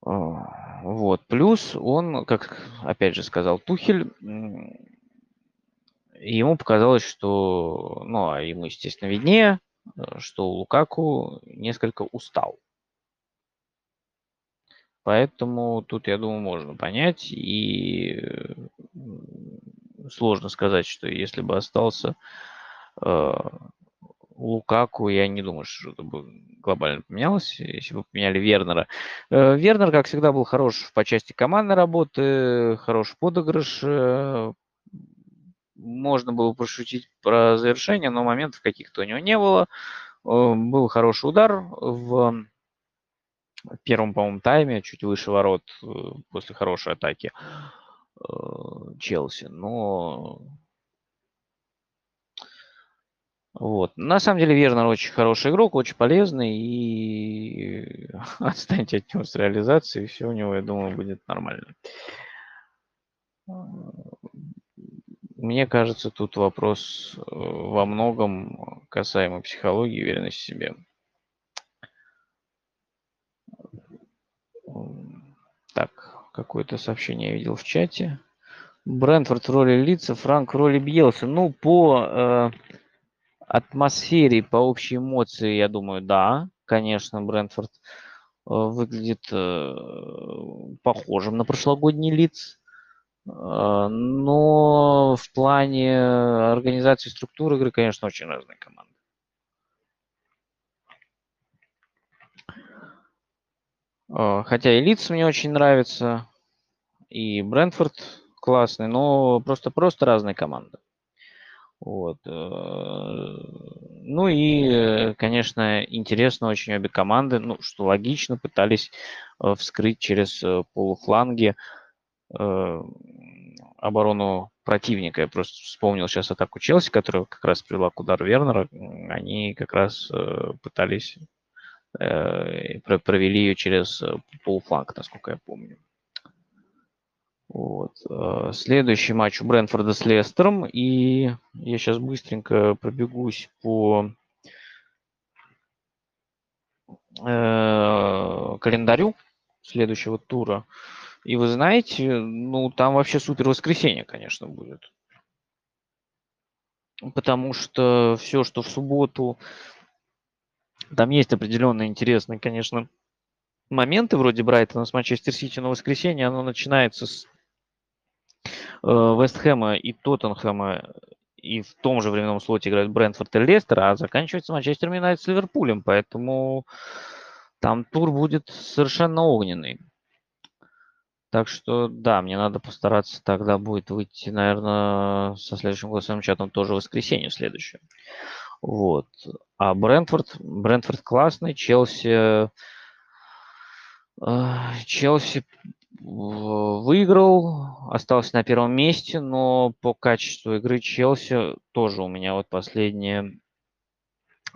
А, вот. Плюс он, как опять же сказал Тухель, ему показалось, что, ну, а ему, естественно, виднее, что Лукаку несколько устал. Поэтому тут, я думаю, можно понять. И сложно сказать, что если бы остался Э, Лукаку, я не думаю, что что-то бы глобально поменялось, если бы поменяли Вернера. Э, Вернер, как всегда, был хорош по части командной работы, хороший подыгрыш. Э, можно было пошутить про завершение, но моментов каких-то у него не было. Был хороший удар в первом, по-моему, тайме, чуть выше ворот после хорошей атаки Челси. Но вот. На самом деле Вернер очень хороший игрок, очень полезный, и <laughs> отстаньте от него с реализацией, все у него, я думаю, будет нормально. Мне кажется, тут вопрос э, во многом касаемо психологии и уверенности в себе. Так, какое-то сообщение я видел в чате. Брентфорд в роли лица, Франк в роли Бьелса. Ну, по э, атмосфере, по общей эмоции, я думаю, да, конечно, Брентфорд э, выглядит э, похожим на прошлогодний лиц. Э, но в плане организации структуры игры, конечно, очень разные команды. Хотя и лиц мне очень нравится. и Брентфорд классный, но просто-просто разные команды. Вот. Э, ну и, конечно, интересно очень обе команды, ну, что логично, пытались э, вскрыть через э, полуфланги оборону противника. Я просто вспомнил сейчас атаку Челси, которая как раз привела к удару Вернера. Они как раз пытались, провели ее через полуфланг, насколько я помню. Вот. Э, следующий матч у Брэнфорда с Лестером. И я сейчас быстренько пробегусь по э, календарю следующего тура. И вы знаете, ну там вообще супер воскресенье, конечно, будет. Потому что все, что в субботу, там есть определенные интересные, конечно, моменты вроде Брайтона с Манчестер Сити на воскресенье. Оно начинается с Э, Вест Хэма и Тоттенхэма и в том же временном слоте играют Брэнфорд и Лестер, а заканчивается Манчестер Юнайтед с Ливерпулем, поэтому там тур будет совершенно огненный. Так что, да, мне надо постараться тогда будет выйти, наверное, со следующим голосовым чатом тоже в воскресенье следующее. Вот. А Брентфорд, Брентфорд классный, Челси... Э, Челси выиграл, остался на первом месте, но по качеству игры Челси тоже у меня вот последние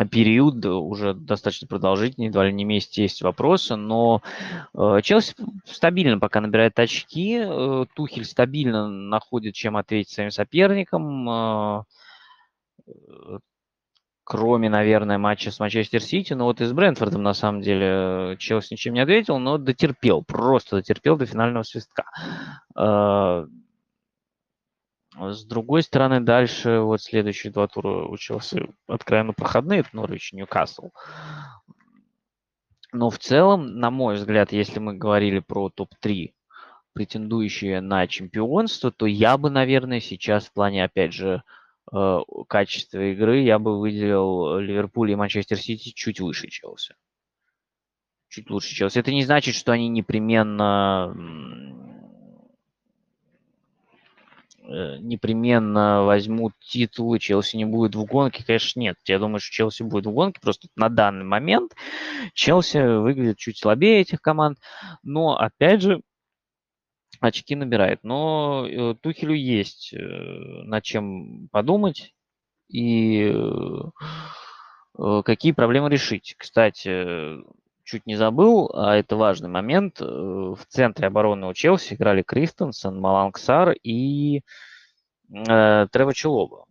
период уже достаточно продолжительный, едва ли не месяц есть вопросы, но э, Челси стабильно пока набирает очки, э, Тухель стабильно находит, чем ответить своим соперникам. Кроме, наверное, матча с Манчестер Сити. Но вот и с Брентфордом, на самом деле, Челси ничем не ответил, но дотерпел, просто дотерпел до финального свистка. А, с другой стороны, дальше вот следующие два тура у Челси откровенно проходные, это Норвич Ньюкасл. Но в целом, на мой взгляд, если мы говорили про топ-3 претендующие на чемпионство, то я бы, наверное, сейчас в плане, опять же, э, качества игры я бы выделил Ливерпуль и Манчестер Сити чуть выше Челси. Чуть лучше Челси. Это не значит, что они непременно э, непременно возьмут титулы, Челси не будет в гонке, конечно, нет. Я думаю, что Челси будет в гонке, просто на данный момент Челси выглядит чуть слабее этих команд, но, опять же, очки набирает. Но э, Тухелю есть э, над чем подумать и э, какие проблемы решить. Кстати, чуть не забыл, а это важный момент. В центре обороны у Челси играли Кристенсен, Маланксар и э, Трево Челоба.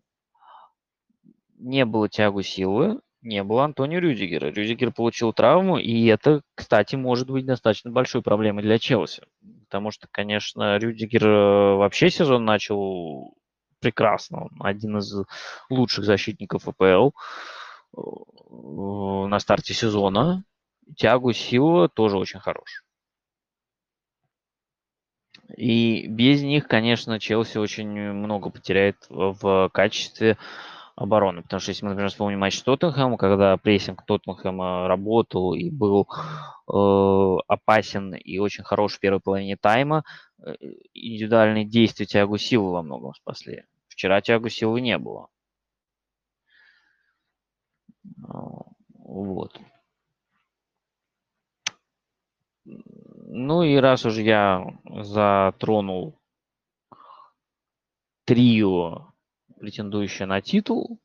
Не было тягу силы, не было Антонио Рюдигера. Рюдигер получил травму, и это, кстати, может быть достаточно большой проблемой для Челси потому что, конечно, Рюдигер э, вообще сезон начал прекрасно. Он один из лучших защитников АПЛ э, на старте сезона. Тягу Сила тоже очень хорош. И без них, конечно, Челси очень много потеряет в качестве обороны. Потому что если мы, например, вспомним матч Тоттенхэма, когда прессинг Тоттенхэма работал и был э, опасен и очень хорош в первой половине тайма, э, индивидуальные действия Тиагу Силы во многом спасли. Вчера Тиагу Силы не было. Вот. Ну и раз уже я затронул трио претендующая на титул,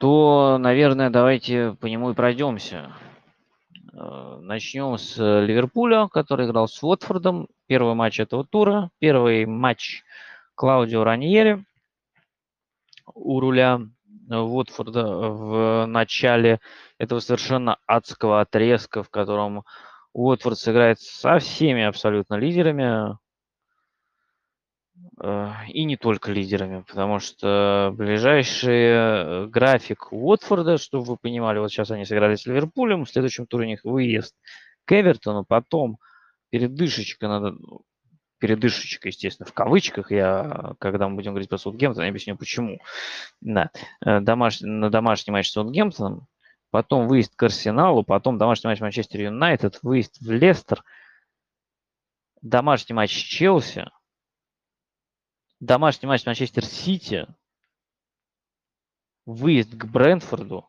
то, наверное, давайте по нему и пройдемся. Э, Начнем с Ливерпуля, который играл с Уотфордом. Первый матч этого тура. Первый матч Клаудио Раньери у руля Уотфорда в начале этого совершенно адского отрезка, в котором Уотфорд сыграет со всеми абсолютно лидерами. Э, и не только лидерами, потому что ближайший э, график Уотфорда, чтобы вы понимали, вот сейчас они сыграли с Ливерпулем, в следующем туре у них выезд к Эвертону, потом передышечка надо, передышечка, естественно, в кавычках, я, когда мы будем говорить про Саутгемптон, я объясню почему. Да, э, домаш, на домашний матч с Саутгемптоном, потом выезд к Арсеналу, потом домашний матч Манчестер Юнайтед, выезд в Лестер – домашний матч с Челси, домашний матч Манчестер Сити, выезд к Брентфорду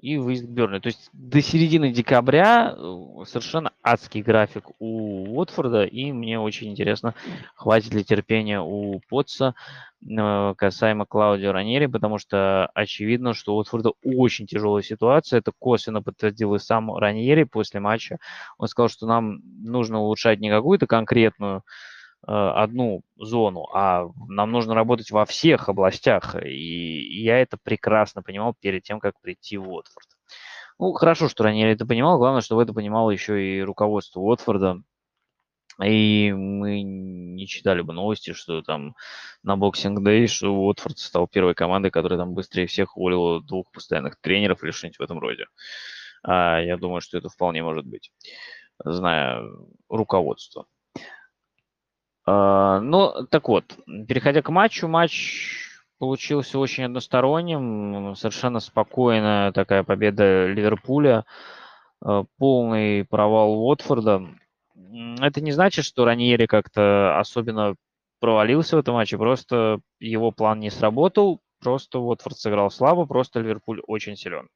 и выезд к Бернли. То есть до середины декабря э, совершенно адский график у Уотфорда, и мне очень интересно, хватит ли терпения у Потца э, касаемо Клаудио Ранери, потому что очевидно, что у Уотфорда очень тяжелая ситуация. Это косвенно подтвердил и сам Раньери после матча. Он сказал, что нам нужно улучшать не какую-то конкретную одну зону, а нам нужно работать во всех областях. И я это прекрасно понимал перед тем, как прийти в Уотфорд. Ну, хорошо, что ранее это понимал. Главное, чтобы это понимало еще и руководство Уотфорда. И мы не читали бы новости, что там на Boxing Day, что Уотфорд стал первой командой, которая там быстрее всех уволила двух постоянных тренеров или что-нибудь в этом роде. А я думаю, что это вполне может быть, зная руководство. А, ну, так вот, переходя к матчу, матч получился очень односторонним, совершенно спокойная такая победа Ливерпуля, а, полный провал Уотфорда. Это не значит, что Раньери как-то особенно провалился в этом матче, просто его план не сработал, просто Уотфорд сыграл слабо, просто Ливерпуль очень силен.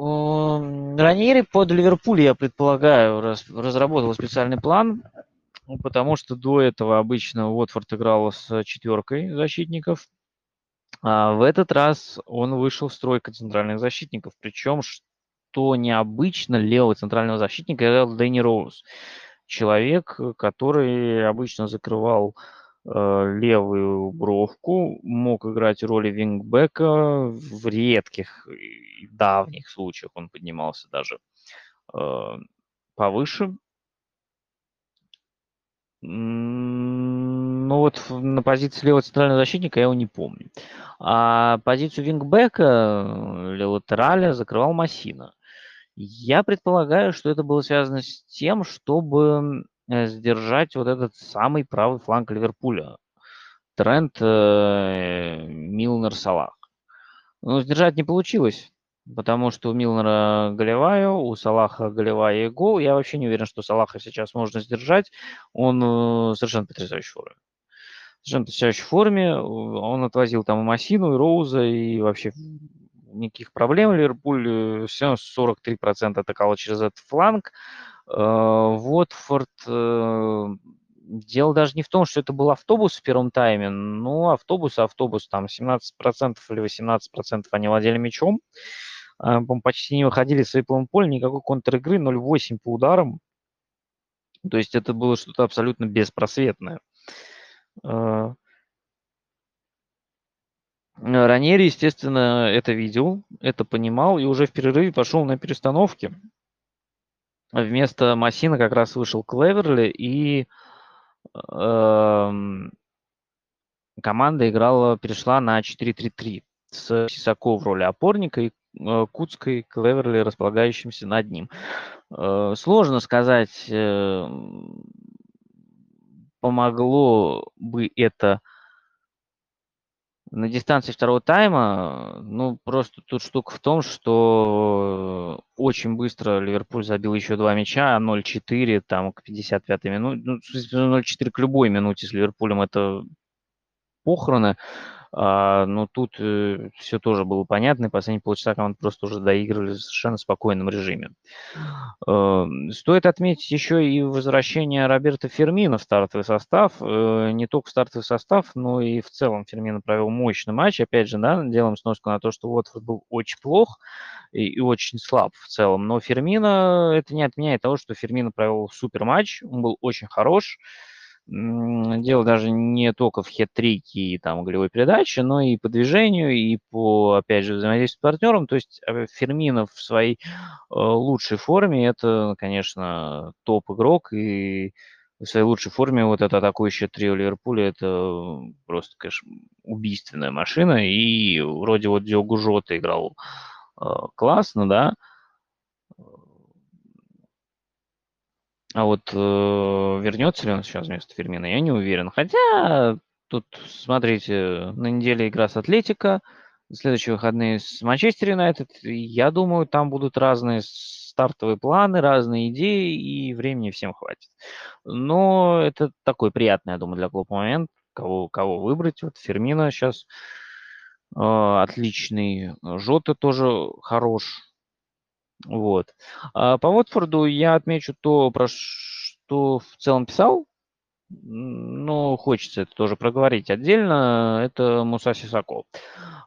Раньери под Ливерпуль, я предполагаю, раз, разработал специальный план, ну, потому что до этого обычно Уотфорд играл с четверкой защитников, а в этот раз он вышел в стройка центральных защитников, причем, что необычно, левого центрального защитника играл Дэнни Роуз, человек, который обычно закрывал Э, левую бровку, мог играть роли вингбека, в редких и давних случаях он поднимался даже э, повыше. Ну вот на позиции левого центрального защитника я его не помню. А позицию вингбека, или латераля, закрывал Массина. Я предполагаю, что это было связано с тем, чтобы Э, сдержать вот этот самый правый фланг Ливерпуля. Тренд, э, Милнер, Салах. Но сдержать не получилось, потому что у Милнера голевая, у Салаха голевая и гол. Я вообще не уверен, что Салаха сейчас можно сдержать. Он э, совершенно потрясающей форме. Совершенно потрясающей форме. Он отвозил там и Массину, и Роуза, и вообще никаких проблем. Ливерпуль все 43% атаковал через этот фланг. Э, Уотфорд э, Дело даже не в том, что это был автобус в первом тайме. Ну, автобус, автобус, там 17% или 18% они владели мячом. Э, почти не выходили в свои поле, никакой контр-игры, 0,8 по ударам. То есть это было что-то абсолютно беспросветное. Ранери, естественно, это видел, это понимал и уже в перерыве пошел на перестановки. Вместо Массина как раз вышел Клеверли, и э, команда играла, перешла на 4-3-3 с Сисако в роли опорника и э, Куцкой, Клеверли, располагающимся над ним. Э, сложно сказать, э, помогло бы это на дистанции второго тайма, ну, просто тут штука в том, что очень быстро Ливерпуль забил еще два мяча, 0-4 там к 55-й минуте. Ну, 0-4 к любой минуте с Ливерпулем это похороны. А, но тут э, все тоже было понятно, и последние полчаса команды просто уже доигрывали в совершенно спокойном режиме. Э, стоит отметить еще и возвращение Роберта Фермина в стартовый состав. Э, не только в стартовый состав, но и в целом Фермина провел мощный матч. Опять же, да, делаем сноску на то, что Уотфорд был очень плох и, и очень слаб в целом. Но Фермина, это не отменяет того, что Фермина провел супер матч, он был очень хорош. Дело даже не только в хет-трике и там голевой передаче, но и по движению, и по, опять же, взаимодействию с партнером. То есть э, Ферминов в своей э, лучшей форме это, конечно, топ-игрок, и в своей лучшей форме вот это атакующее трио Ливерпуля это просто, конечно, убийственная машина. И вроде вот Диогу Жота играл э, классно, да, А вот э, вернется ли он сейчас вместо Фермина, я не уверен. Хотя тут, смотрите, на неделе игра с Атлетика, следующие выходные с Манчестер Юнайтед. Я думаю, там будут разные стартовые планы, разные идеи, и времени всем хватит. Но это такой приятный, я думаю, для клуба момент, кого, кого выбрать. Вот Фермина сейчас э, отличный, Жота тоже хорош. Вот. А по Уотфорду я отмечу то, про что в целом писал, но хочется это тоже проговорить отдельно. Это Муса Сисако.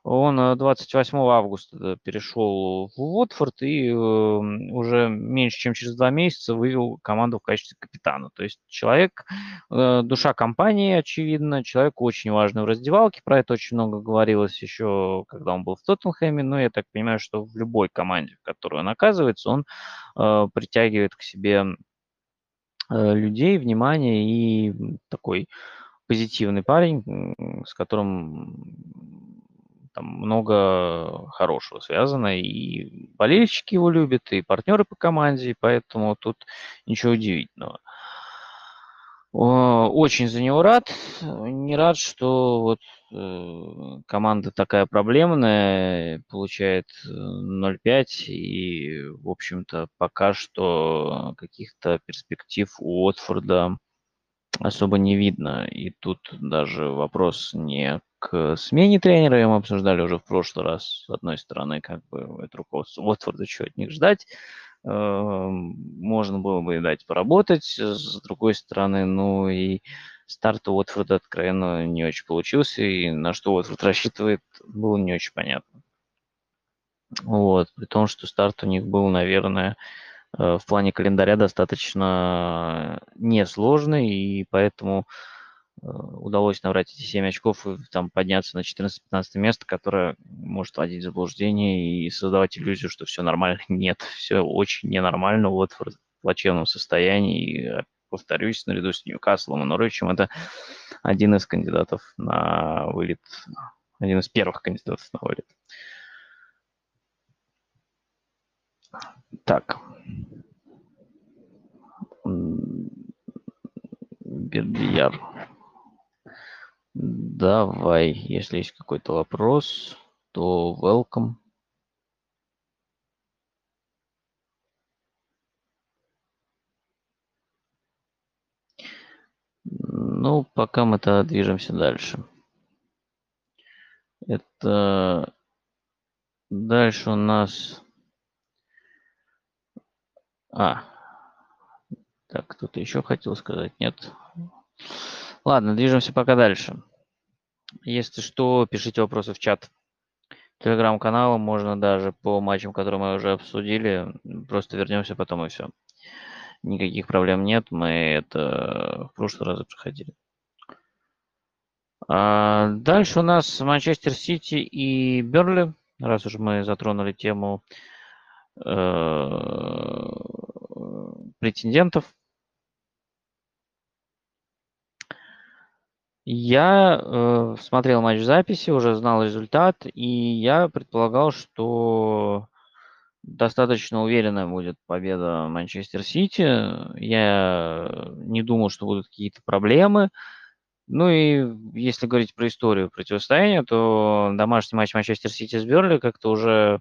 Он 28 э, августа перешел в Уотфорд и эм, уже меньше, чем через два месяца вывел команду в качестве капитана. То есть человек, э, душа компании, очевидно, человек очень важный в раздевалке. Про это очень много говорилось еще, когда он был в Тоттенхэме. Но я так понимаю, что в любой команде, в которой он оказывается, он э, притягивает к себе людей, внимание и такой позитивный парень, с которым там много хорошего связано, и болельщики его любят, и партнеры по команде, поэтому тут ничего удивительного. Очень за него рад. Не рад, что вот э, команда такая проблемная, получает 0,5, э, и, в общем-то, пока что каких-то перспектив у Уотфорда особо не видно. И тут даже вопрос не к смене тренера, мы обсуждали уже в прошлый раз, с одной стороны, как бы это руководство Уотфорда, что от них ждать, можно было бы и дать поработать, с другой стороны, ну и старт у Уотфорда откровенно не очень получился, и на что Уотфорд <laughs> рассчитывает, было не очень понятно. Вот, при том, что старт у них был, наверное, э, в плане календаря достаточно несложный, и поэтому Э, удалось набрать эти 7 очков и там подняться на 14-15 место, которое может вводить в заблуждение и создавать иллюзию, что все нормально. <laughs> Нет, все очень ненормально. Вот в плачевном состоянии. И, э, повторюсь, наряду с Ньюкаслом и Норвичем это один из кандидатов на вылет, один из первых кандидатов на вылет. Так. Бердияр. Давай, если есть какой-то вопрос, то welcome. Ну, пока мы-то движемся дальше. Это дальше у нас... А, так, кто-то еще хотел сказать? Нет. Ладно, движемся пока дальше. Если что, пишите вопросы в чат телеграм-канала. Можно даже по матчам, которые мы уже обсудили. Просто вернемся потом и все. Никаких проблем нет. Мы это в прошлый раз проходили. А дальше у нас Манчестер Сити и Берли. Раз уж мы затронули тему э, претендентов Я, э, смотрел матч в записи, уже знал результат, и я предполагал, что достаточно уверенная будет победа Манчестер Сити. Я не думал, что будут какие-то проблемы. Ну и если говорить про историю противостояния, то домашний матч Манчестер Сити с Берли как-то уже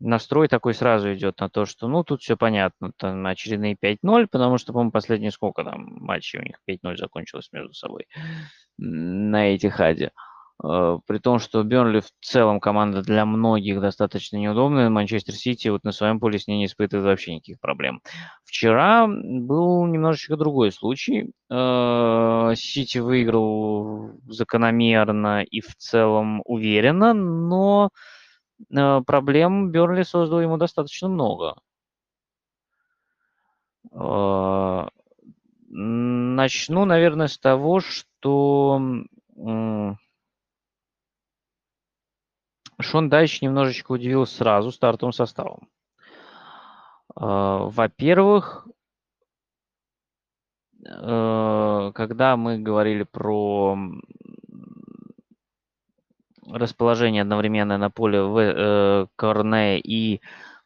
настрой такой сразу идет на то, что, ну, тут все понятно, там очередные 5-0, потому что, по-моему, последние сколько там матчей у них 5-0 закончилось между собой на Этихаде. Э, при том, что Бернли в целом команда для многих достаточно неудобная, Манчестер Сити вот на своем поле с ней не испытывает вообще никаких проблем. Вчера был немножечко другой случай. Э, Сити выиграл закономерно и в целом уверенно, но проблем Бернли создал ему достаточно много. А, начну, наверное, с того, что Шон Дайч немножечко удивил сразу стартовым составом. А, во-первых, э, когда мы говорили про расположение одновременно на поле в, э, Корне и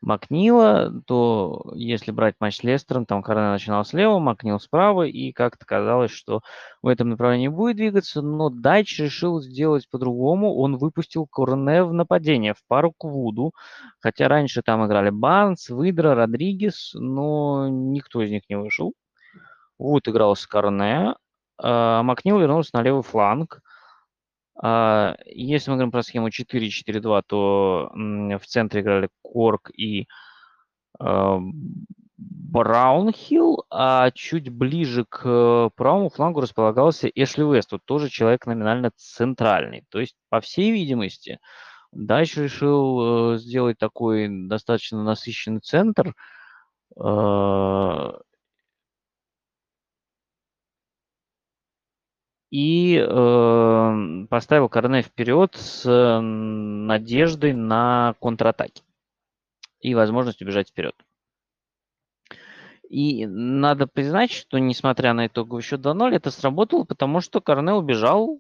Макнила, то если брать матч с Лестером, там Корне начинал слева, Макнил справа, и как-то казалось, что в этом направлении будет двигаться, но Дайч решил сделать по-другому. Он выпустил Корне в нападение, в пару к Вуду, хотя раньше там играли Банс, Выдра, Родригес, но никто из них не вышел. Вуд играл с Корне, а Макнил вернулся на левый фланг. А, если мы говорим про схему 4-4-2, то в центре играли Корк и а, Браунхилл, а чуть ближе к правому флангу располагался Эшли Вест, вот тоже человек номинально центральный. То есть, по всей видимости, дальше решил э, сделать такой достаточно насыщенный центр, и э, поставил Корне вперед с э, надеждой на контратаки и возможность убежать вперед. И надо признать, что несмотря на итоговый счет 2-0, это сработало, потому что Корне убежал,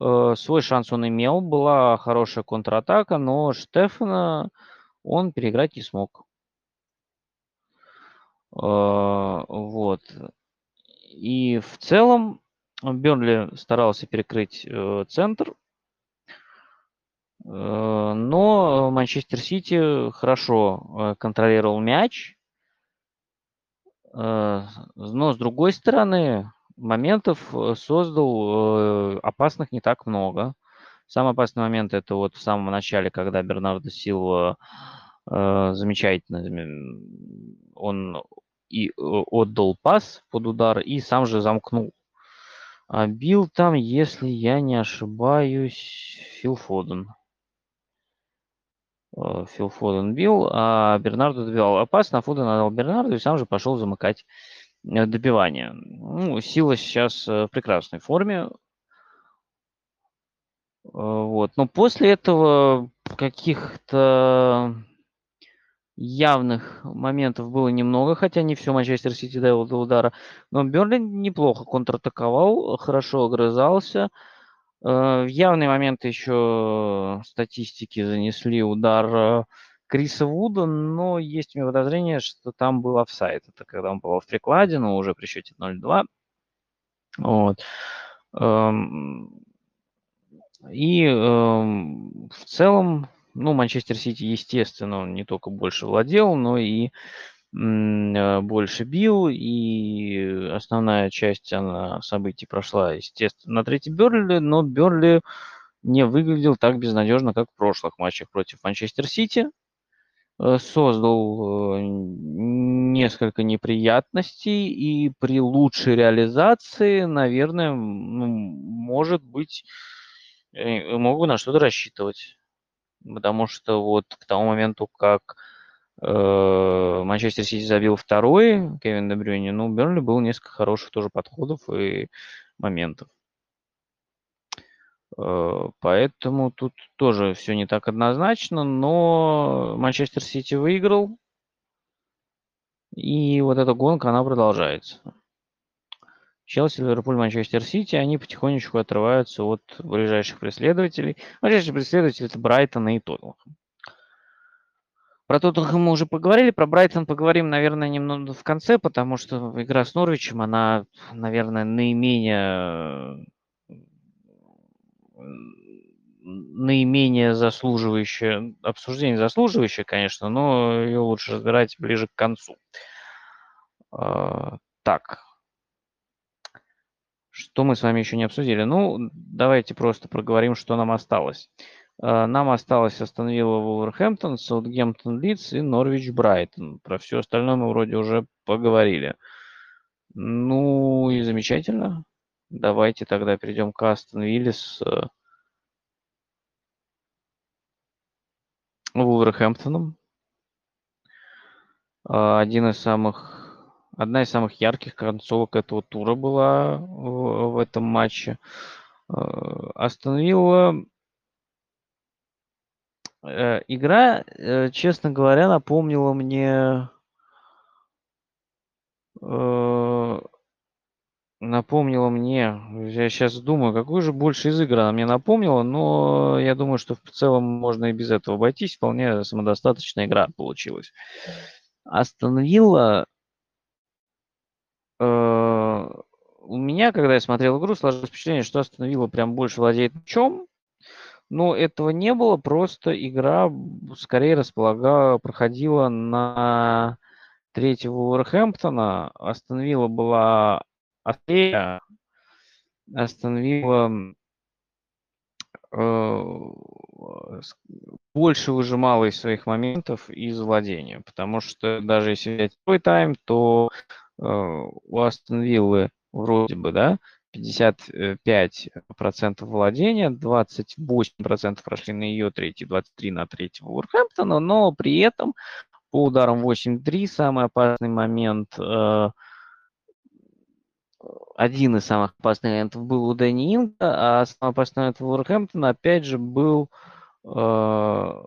э, свой шанс он имел, была хорошая контратака, но Штефана он переиграть не смог. Э, вот. И в целом Бернли старался перекрыть э, центр, э, но Манчестер Сити хорошо э, контролировал мяч. Э, но с другой стороны, моментов э, создал э, опасных не так много. Самый опасный момент это вот в самом начале, когда Бернардо Силва э, замечательно он и отдал пас под удар и сам же замкнул а бил там, если я не ошибаюсь, Фил Фоден. Э, Фил Фоден бил, а Бернарду добивал. Опасно, Фоден отдал Бернарду и сам же пошел замыкать э, добивание. Ну, Сила сейчас э, в прекрасной форме. Вот. Но после этого каких-то явных моментов было немного, хотя не все Манчестер Сити довел до удара. Но Берли неплохо контратаковал, хорошо огрызался. Э, в явные моменты еще статистики занесли удар э, Криса Вуда, но есть у меня подозрение, что там был офсайд. Это когда он попал в прикладе, но уже при счете 0-2. Вот. Эм, и эм, в целом ну, Манчестер Сити, естественно, он не только больше владел, но и э, больше бил, и основная часть она, событий прошла, естественно, на третий Берли, но Берли не выглядел так безнадежно, как в прошлых матчах против Манчестер Сити. Э, создал э, несколько неприятностей, и при лучшей реализации, наверное, ну, может быть, могу на что-то рассчитывать потому что вот к тому моменту, как э, Манчестер Сити забил второй, Кевин Дебрюни, ну, у Бернли было несколько хороших тоже подходов и моментов. Э, поэтому тут тоже все не так однозначно, но Манчестер Сити выиграл, и вот эта гонка, она продолжается. Челси, Ливерпуль, Манчестер Сити, они потихонечку отрываются от ближайших преследователей. Ближайшие преследователи – это Брайтон и Тоттенхэм. Про Тоттенхэм мы уже поговорили, про Брайтон поговорим, наверное, немного в конце, потому что игра с Норвичем, она, наверное, наименее наименее заслуживающая, обсуждение заслуживающее, конечно, но ее лучше разбирать ближе к концу. А, так, что мы с вами еще не обсудили? Ну, давайте просто проговорим, что нам осталось. Э, нам осталось Астон Вилла, Вулверхэмптон, Саутгемптон, Лидс и Норвич Брайтон. Про все остальное мы вроде уже поговорили. Ну и замечательно. Давайте тогда перейдем к Астон Вилле с э, Вулверхэмптоном. Э, один из самых одна из самых ярких концовок этого тура была в, в этом матче. Э, Астон Вилла э, игра, э, честно говоря, напомнила мне на напомнила мне, я сейчас думаю, какую же больше из игр она мне напомнила, но я думаю, что в целом можно и без этого обойтись, вполне самодостаточная игра получилась. Э, у меня, когда я смотрел игру, сложилось впечатление, что Астон Вилла прям больше владеет мячом, но этого не было, просто игра скорее располагала, проходила на третьего Уорхэмптона. Астон Вилла была острее. Астон Вилла э, больше выжимала из своих моментов из владения. Потому что даже если взять второй тайм, то э, у Астон Виллы вроде бы, да, 55% владения, 28% прошли на ее третий, 23% на третьего Уорхэмптона, но при этом по ударам 8-3 самый опасный момент, э, один из самых опасных моментов был у Дэнни Инга, а самый опасный момент Уорхэмптона опять же был э,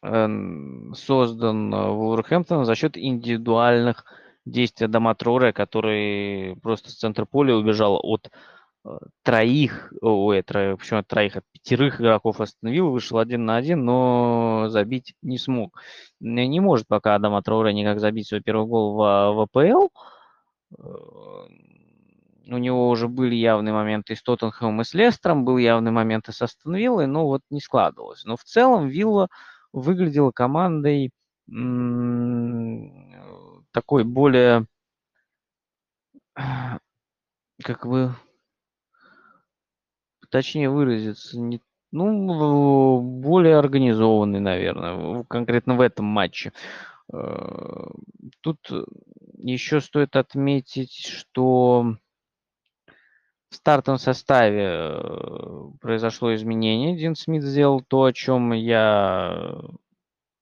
создан Вулверхэмптоном за счет индивидуальных действий Адама Троре, который просто с центра поля убежал от Э, троих, ой, тро, почему от троих, от пятерых игроков остановил, вышел один на один, но забить не смог. Не может пока Адама Трауре никак забить свой первый гол в, в. Э, у него уже были явные моменты с Тоттенхэмом и с Лестером, был явный момент и с Астон но вот не складывалось. Но в целом Вилла выглядела командой такой более <sighs> как бы точнее выразиться, не, ну, более организованный, наверное, конкретно в этом матче. Э, тут еще стоит отметить, что в стартовом составе э, произошло изменение. Дин Смит сделал то, о чем я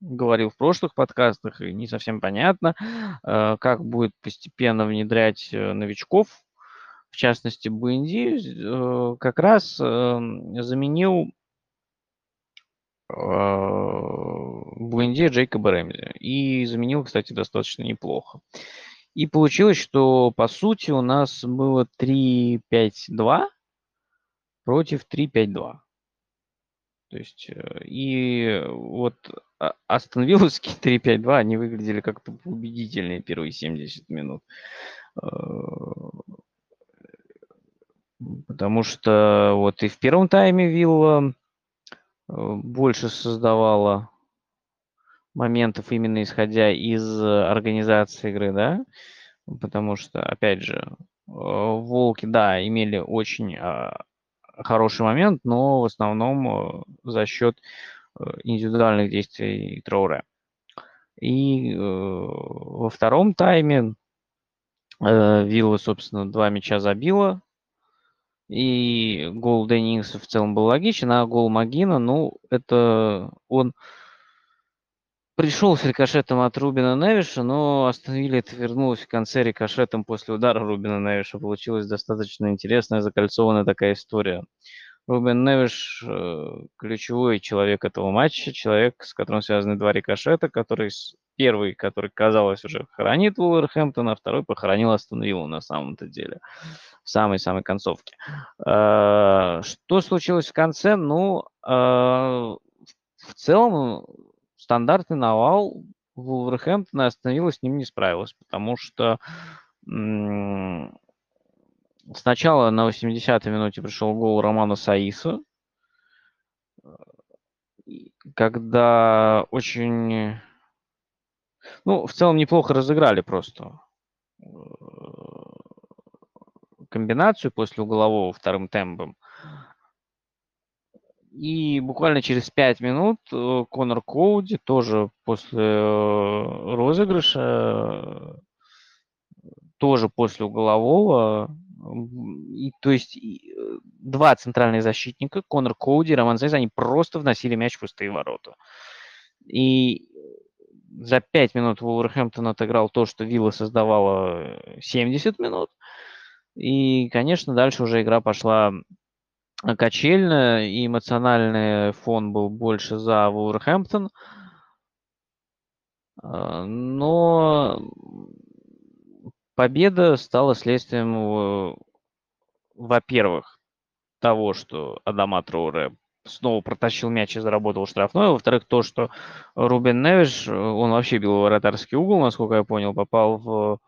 говорил в прошлых подкастах, и не совсем понятно, э, как будет постепенно внедрять новичков в частности, Буэнди э, как раз эм, заменил э, Буэнди Джейкоба Рэмзи. И заменил, кстати, достаточно неплохо. И получилось, что по сути у нас было 3-5-2 против 3-5-2. То есть, э, и вот Астон-Вилловские 3-5-2, <laughs> они выглядели как-то убедительнее первые 70 минут. Потому что вот и в первом тайме Вилла э, больше создавала моментов именно исходя из организации игры, да, потому что, опять же, э, Волки, да, имели очень а, хороший момент, но в основном э, за счет индивидуальных действий Троуре. И во втором тайме Вилла, собственно, два мяча забила, и гол Денниса в целом был логичен, а гол Магина, ну, это он пришел с рикошетом от Рубина Невиша, но остановили это вернулось в конце рикошетом после удара Рубина Невиша. Получилась достаточно интересная, закольцованная такая история. Рубин Невиш э, ключевой человек этого матча, человек, с которым связаны два рикошета, который первый, который, казалось, уже хранит Вулверхэмптон, а второй похоронил Астон на самом-то деле, в самой-самой концовке. Э, что случилось в конце? Ну, э, в целом, стандартный навал Вулверхэмптона остановилась, с ним не справилась, потому что Сначала на 80-й минуте пришел гол Романа Саиса, когда очень... Ну, в целом неплохо разыграли просто э, комбинацию после углового вторым темпом. И буквально через 5 минут э, Конор Коуди тоже после э, розыгрыша, тоже после углового и, то есть и, э, два центральных защитника, Конор Коуди и Роман Зайз, они просто вносили мяч в пустые ворота. И за пять минут Вулверхэмптон отыграл то, что Вилла создавала 70 минут. И, конечно, дальше уже игра пошла качельно, и эмоциональный фон был больше за Вулверхэмптон. А, но победа стала следствием, во-первых, того, что Адама Троуре снова протащил мяч и заработал штрафной. Во-вторых, то, что Рубен Невиш, он вообще бил вратарский угол, насколько я понял, попал в,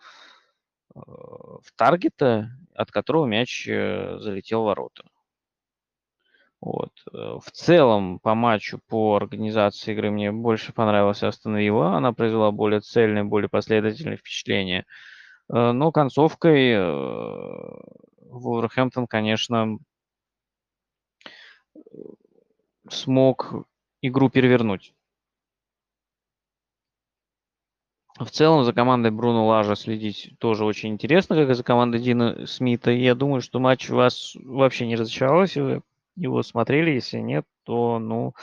в таргета, от которого мяч залетел в ворота. Вот. Э, в целом по матчу, по организации игры мне больше понравилась Астон Вилла. Она произвела более цельное, более последовательное впечатление. Э, но концовкой э, Вулверхэмптон, конечно, смог игру перевернуть. В целом за командой Бруно Лажа следить тоже очень интересно, как и за командой Дина Смита. Я думаю, что матч вас вообще не разочаровал, если вы его смотрели. Если нет, то, ну,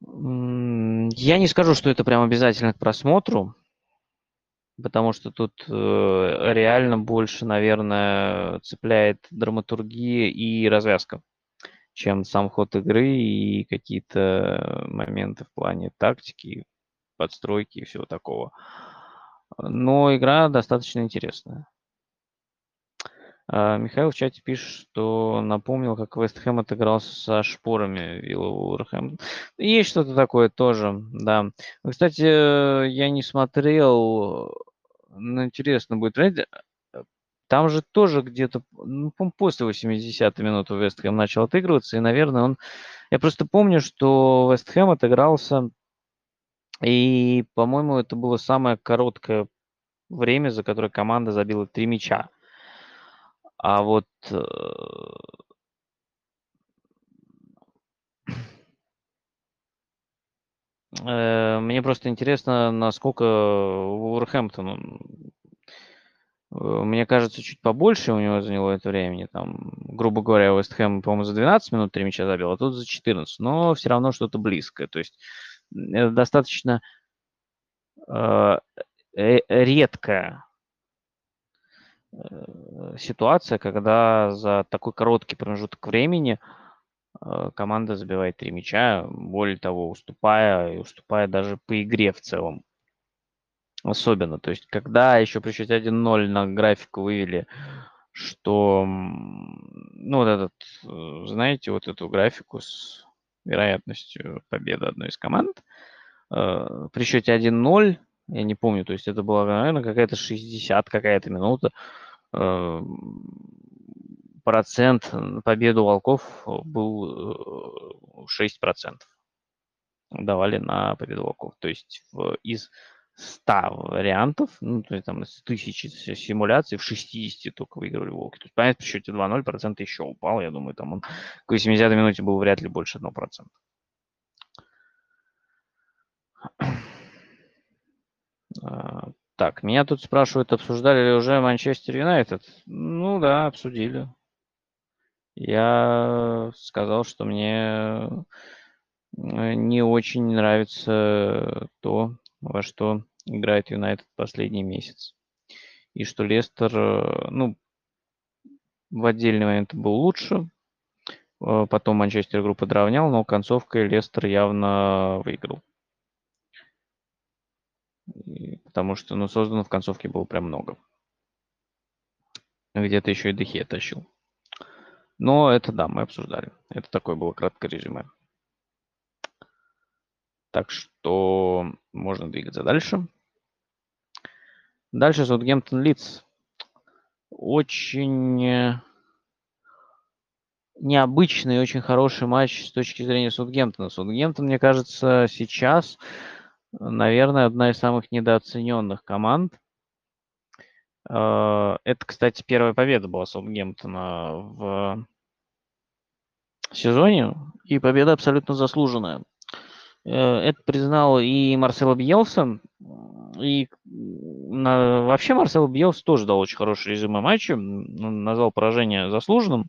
я не скажу, что это прям обязательно к просмотру, потому что тут э, реально больше, наверное, цепляет драматургия и развязка, чем сам ход игры и какие-то моменты в плане тактики, подстройки и всего такого. Но игра достаточно интересная. А, Михаил в чате пишет, что напомнил, как Вест Хэм отыграл со шпорами Вилла Уорхэм. Есть что-то такое тоже, да. Кстати, я не смотрел, но интересно будет. Знаете, там же тоже где-то, ну, после 80-й минуты Вест Хэм начал отыгрываться, и, наверное, он... Я просто помню, что Вест Хэм отыгрался, и, по-моему, это было самое короткое время, за которое команда забила три мяча. А вот э, э, мне просто интересно, насколько Вулверхэмптон, э, мне кажется, чуть побольше у него заняло это времени. Там, грубо говоря, Вест Хэм, по-моему, за 12 минут 3 мяча забил, а тут за 14. Но все равно что-то близкое. То есть это достаточно э, редкое Э, ситуация, когда за такой короткий промежуток времени э, команда забивает три мяча, более того, уступая, и уступая даже по игре в целом. Особенно, то есть, когда еще при счете 1-0 на графику вывели, что, ну, вот этот, э, знаете, вот эту графику с вероятностью победы одной из команд, при счете 1-0 я не помню, то есть это была, наверное, какая-то 60 какая-то минута. Э, процент победу волков был 6%. Э, давали на победу волков. То есть из 100 вариантов, ну, то есть там из тысячи симуляций, в 60 только выигрывали волки. То есть, понятно, при счете 2-0 процент еще упал. Я думаю, там он к 80 минуте был вряд ли больше 1%. А, так, меня тут спрашивают, обсуждали ли уже Манчестер Юнайтед? Ну да, обсудили. Я сказал, что мне э, не очень нравится то, во что играет Юнайтед последний месяц. И что Лестер, э, ну, в отдельный момент был лучше, э, потом Манчестер игру подравнял, но концовкой Лестер явно выиграл потому что, ну, создано в концовке было прям много. Где-то еще и Дехе тащил. Но это, да, мы обсуждали. Это такое было краткое резюме. Так что можно двигаться дальше. Дальше Саутгемптон Лидс. Очень необычный и очень хороший матч с точки зрения Саутгемптона. Саутгемптон, мне кажется, сейчас наверное, одна из самых недооцененных команд. А, это, кстати, первая победа была Саутгемптона в сезоне, и победа абсолютно заслуженная. Э, это признал и Марсело Бьелсон, и на, вообще Марсело Бьелс тоже дал очень хороший резюме матча, назвал поражение заслуженным,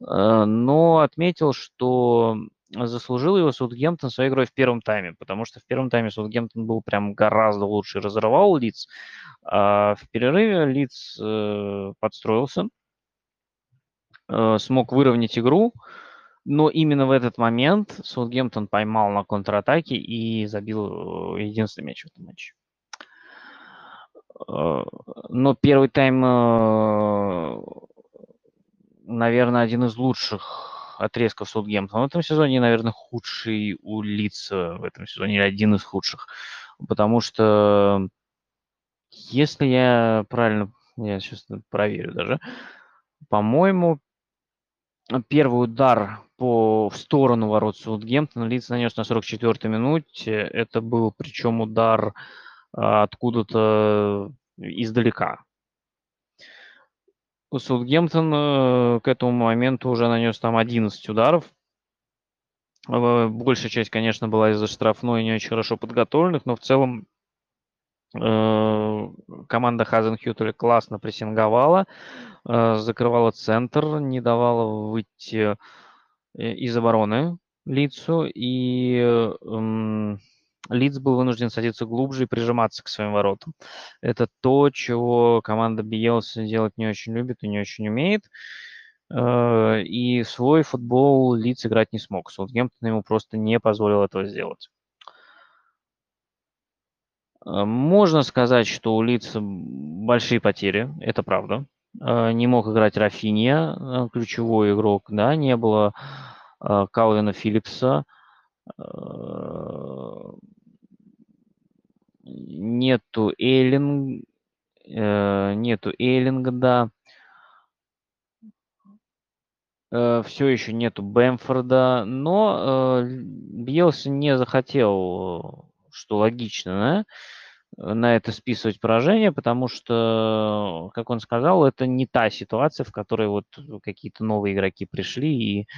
э, но отметил, что заслужил его Саутгемптон своей игрой в первом тайме, потому что в первом тайме Саутгемптон был прям гораздо лучше, разорвал Лиц. А в перерыве Лиц э, подстроился, э, смог выровнять игру, но именно в этот момент Саутгемптон поймал на контратаке и забил э, единственный мяч в этом матче. но первый тайм, наверное, один из лучших отрезков Саутгемптона в этом сезоне, наверное, худший у лица в этом сезоне, или один из худших. Потому что, если я правильно, я сейчас проверю даже, по-моему, первый удар по, в сторону ворот Саутгемптона Лиц нанес на 44-й минуте. Это был причем удар а, откуда-то издалека. Саутгемптон э, к этому моменту уже нанес там 11 ударов. Э, большая часть, конечно, была из-за штрафной не очень хорошо подготовленных, но в целом э, команда Хазенхютеля классно прессинговала, закрывала центр, не давала выйти из обороны лицу, и Лидс был вынужден садиться глубже и прижиматься к своим воротам. Это то, чего команда Биелса делать не очень любит и не очень умеет. Э, и свой футбол Лидс играть не смог. Саутгемптон ему просто не позволил этого сделать. Э, можно сказать, что у Лидса большие потери, это правда. Э, не мог играть Рафинья, ключевой игрок, да, не было Калвина Филлипса, нету Эйлинг, э, нету Эйлинга, да. Э, все еще нету Бэмфорда, но э, Бьелси не захотел, что логично, да, на это списывать поражение, потому что, как он сказал, это не та ситуация, в которой вот какие-то новые игроки пришли и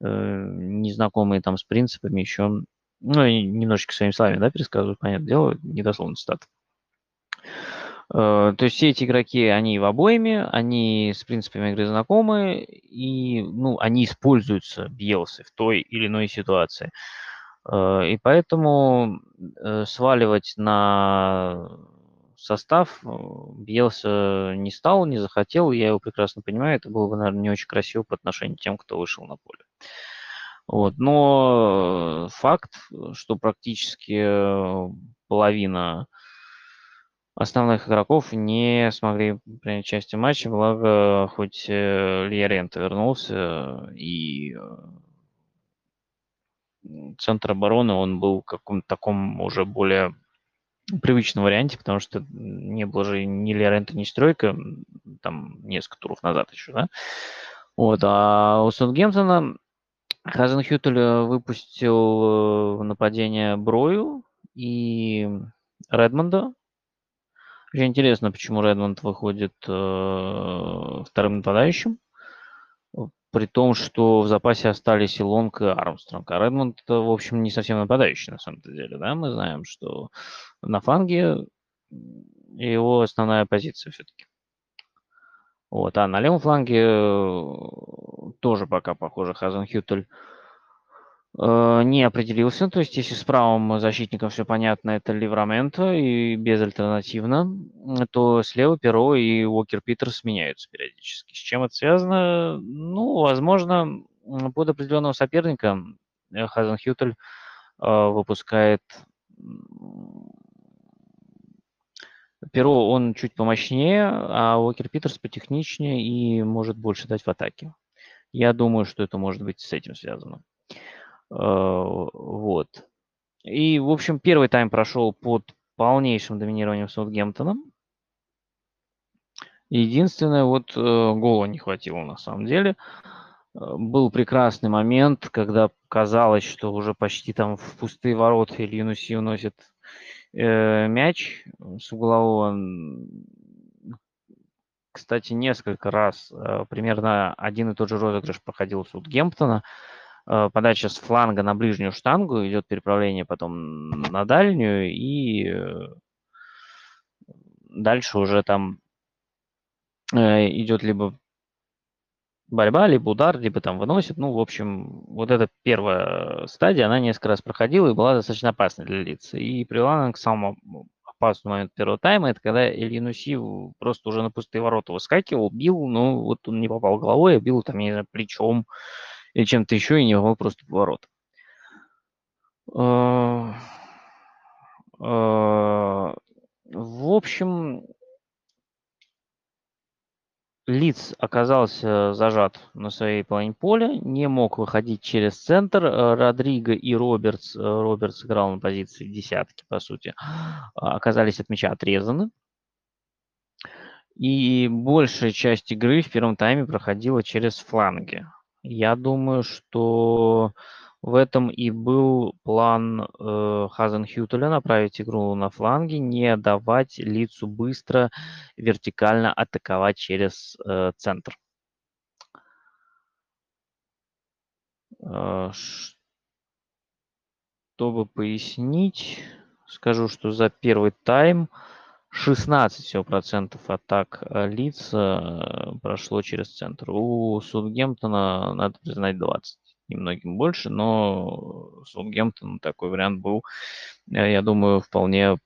э, незнакомые там с принципами еще ну, немножечко своими словами, да, пересказываю, понятное дело, недословно цитат. Э, то есть все эти игроки, они в обоими, они с принципами игры знакомы, и, ну, они используются Бьелсы в той или иной ситуации. Э, и поэтому сваливать на состав Бьелса не стал, не захотел, я его прекрасно понимаю, это было бы, наверное, не очень красиво по отношению к тем, кто вышел на поле. Вот. Но факт, что практически э, половина основных игроков не смогли принять участие в матче, благо хоть э, Льярента вернулся, и э, центр обороны, он был в каком-то таком уже более привычном варианте, потому что не было же ни Лиорента, ни Стройка, там несколько туров назад еще, да. Вот, а у Саутгемптона Хазенхютель э, выпустил э, нападение Брою и Редмонда. Очень интересно, почему Редмонд выходит э, вторым нападающим, при том, что в запасе остались и Лонг, и Армстронг. А Редмонд, в общем, не совсем нападающий на самом деле. Да? Мы знаем, что на фланге его основная позиция все-таки. Вот, а на левом фланге э, тоже пока, похоже, Хазенхютель э, не определился. То есть, если с правым защитником все понятно, это Ливраменто и безальтернативно, то слева Перо и Уокер Питерс меняются периодически. С чем это связано? Ну, возможно, под определенного соперника э, Хазенхютель выпускает Перо, он чуть помощнее, а Уокер Питерс потехничнее и может больше дать в атаке. Я думаю, что это может быть с этим связано. Э, вот. И, в общем, первый тайм прошел под полнейшим доминированием Саутгемптона. Единственное, вот э, гола не хватило на самом деле. Э, был прекрасный момент, когда казалось, что уже почти там в пустые ворота Ильюнуси уносит мяч с углового. Кстати, несколько раз э, примерно один и тот же розыгрыш проходил у Сутгемптона. Э, подача с фланга на ближнюю штангу, идет переправление потом на дальнюю, и э, дальше уже там э, идет либо борьба, либо удар, либо там выносит. Ну, в общем, вот эта первая стадия, она несколько раз проходила и была достаточно опасной для лица. И привела к самому опасному моменту первого тайма, это когда Ильинуси просто уже на пустые ворота выскакивал, бил, но вот он не попал головой, а бил там, не знаю, плечом или чем-то еще, и не попал просто в ворот. А, а, в общем, Лиц оказался зажат на своей половине поля, не мог выходить через центр. Родриго и Робертс, Робертс играл на позиции десятки, по сути, оказались от мяча отрезаны. И большая часть игры в первом тайме проходила через фланги. Я думаю, что в этом и был план э, Хазенхютеля направить игру на фланге, не давать лицу быстро вертикально атаковать через э, центр. Э, чтобы пояснить, скажу, что за первый тайм 16 всего процентов атак э, лиц э, прошло через центр. У Судгемптона, надо признать, 20 немногим больше, но Саутгемптон такой вариант был, э, я думаю, вполне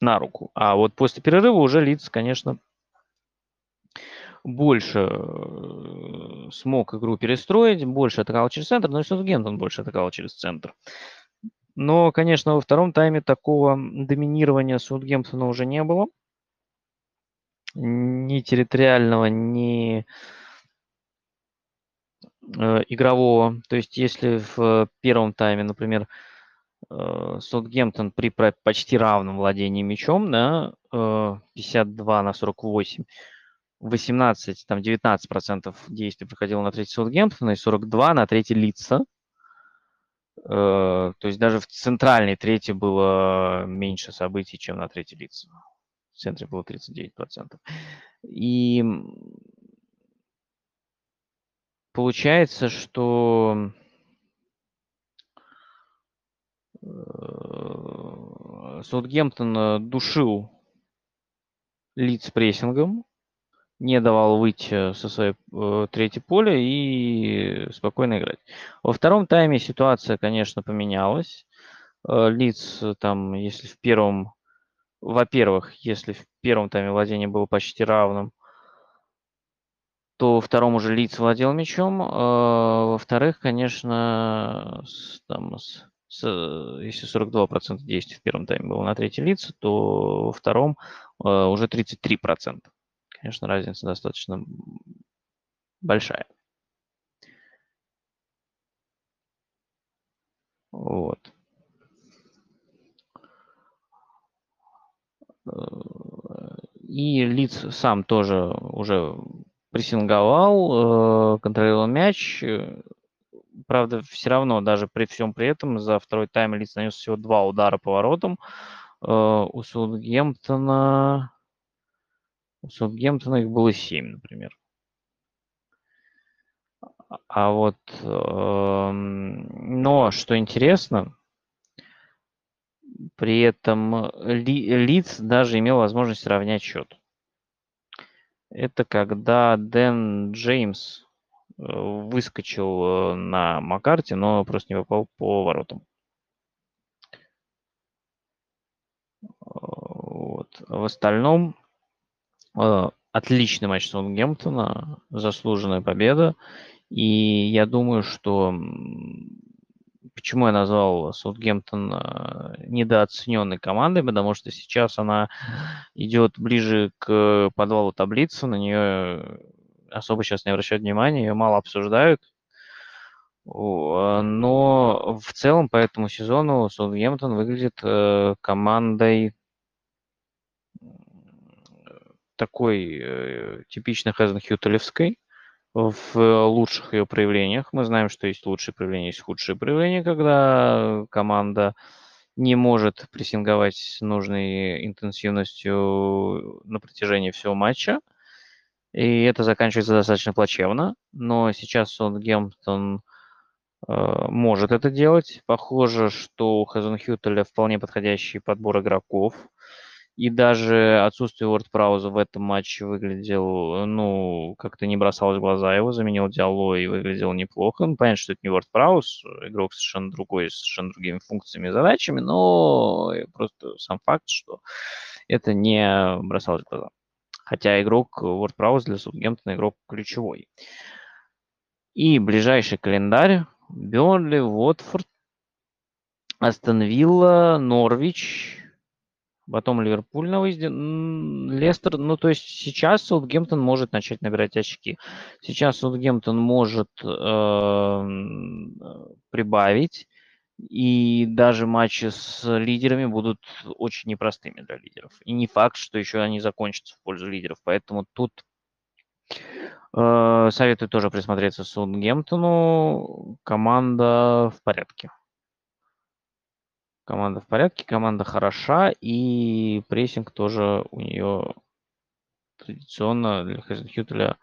на руку. А вот после перерыва уже Лиц, конечно, больше э, смог игру перестроить, больше атаковал через центр, но Саутгемптон больше атаковал через центр. Но, конечно, во втором тайме такого доминирования Саутгемптона уже не было. Ни территориального, ни Э, игрового. То есть если в первом тайме, например, э, Саутгемптон при почти равном владении мячом, да, 52 э, на 48, 18, там 19 процентов действий проходило на третий Саутгемптона и 42 на третий Лица. То есть даже в центральной трети было меньше событий, чем на третий Лица. В центре было 39 процентов. И получается, что э, Саутгемптон э, душил лиц прессингом, не давал выйти со своей э, третьей поля и спокойно играть. Во втором тайме ситуация, конечно, поменялась. Э, лиц там, если в первом, во-первых, если в первом тайме владение было почти равным, то втором уже лиц владел мячом. А, во-вторых, конечно, с, там, с, с, если 42% действий в первом тайме было на третий лиц, то во втором а, уже 33%. Конечно, разница достаточно большая. Вот. И лиц сам тоже уже прессинговал, э, контролировал мяч. Правда, все равно, даже при всем при этом, за второй тайм Лиц нанес всего два удара по воротам. Э, у Саутгемптона... У Саутгемптона их было семь, например. А вот... Эм, но, что интересно, при этом Лиц даже имел возможность равнять счет. Это когда Дэн Джеймс э, выскочил э, на Макарте, но просто не попал по воротам. Вот. В остальном э, отличный матч Саутгемптона, заслуженная победа. И я думаю, что Почему я назвал Саутгемптон э, недооцененной командой? Потому что сейчас она идет ближе к подвалу таблицы, на нее особо сейчас не обращают внимания, ее мало обсуждают. Но в целом по этому сезону Саутгемптон выглядит э, командой такой э, типично Хазенхютелевской, в лучших ее проявлениях. Мы знаем, что есть лучшие проявления, есть худшие проявления, когда команда не может прессинговать нужной интенсивностью на протяжении всего матча. И это заканчивается достаточно плачевно. Но сейчас Саутгемптон э, может это делать. Похоже, что у Хазенхютеля вполне подходящий подбор игроков. И даже отсутствие Уордпрауза в этом матче выглядел, ну, как-то не бросалось в глаза его, заменил Диалло и выглядел неплохо. Ну, понятно, что это не Уордпрауз, игрок совершенно другой, с совершенно другими функциями и задачами, но просто сам факт, что это не бросалось в глаза. Хотя игрок WordPress для Саутгемптона игрок ключевой. И ближайший календарь. Бернли, Уотфорд, Астон Вилла, Норвич, Потом Ливерпуль на выезде. Лестер, ну то есть сейчас Саутгемптон может начать набирать очки. Сейчас Саутгемптон может э, прибавить. И даже матчи с лидерами будут очень непростыми для лидеров. И не факт, что еще они закончатся в пользу лидеров. Поэтому тут э, советую тоже присмотреться Саутгемптону. Команда в порядке. Команда в порядке, команда хороша, и прессинг тоже у нее традиционно для Хазенхютеля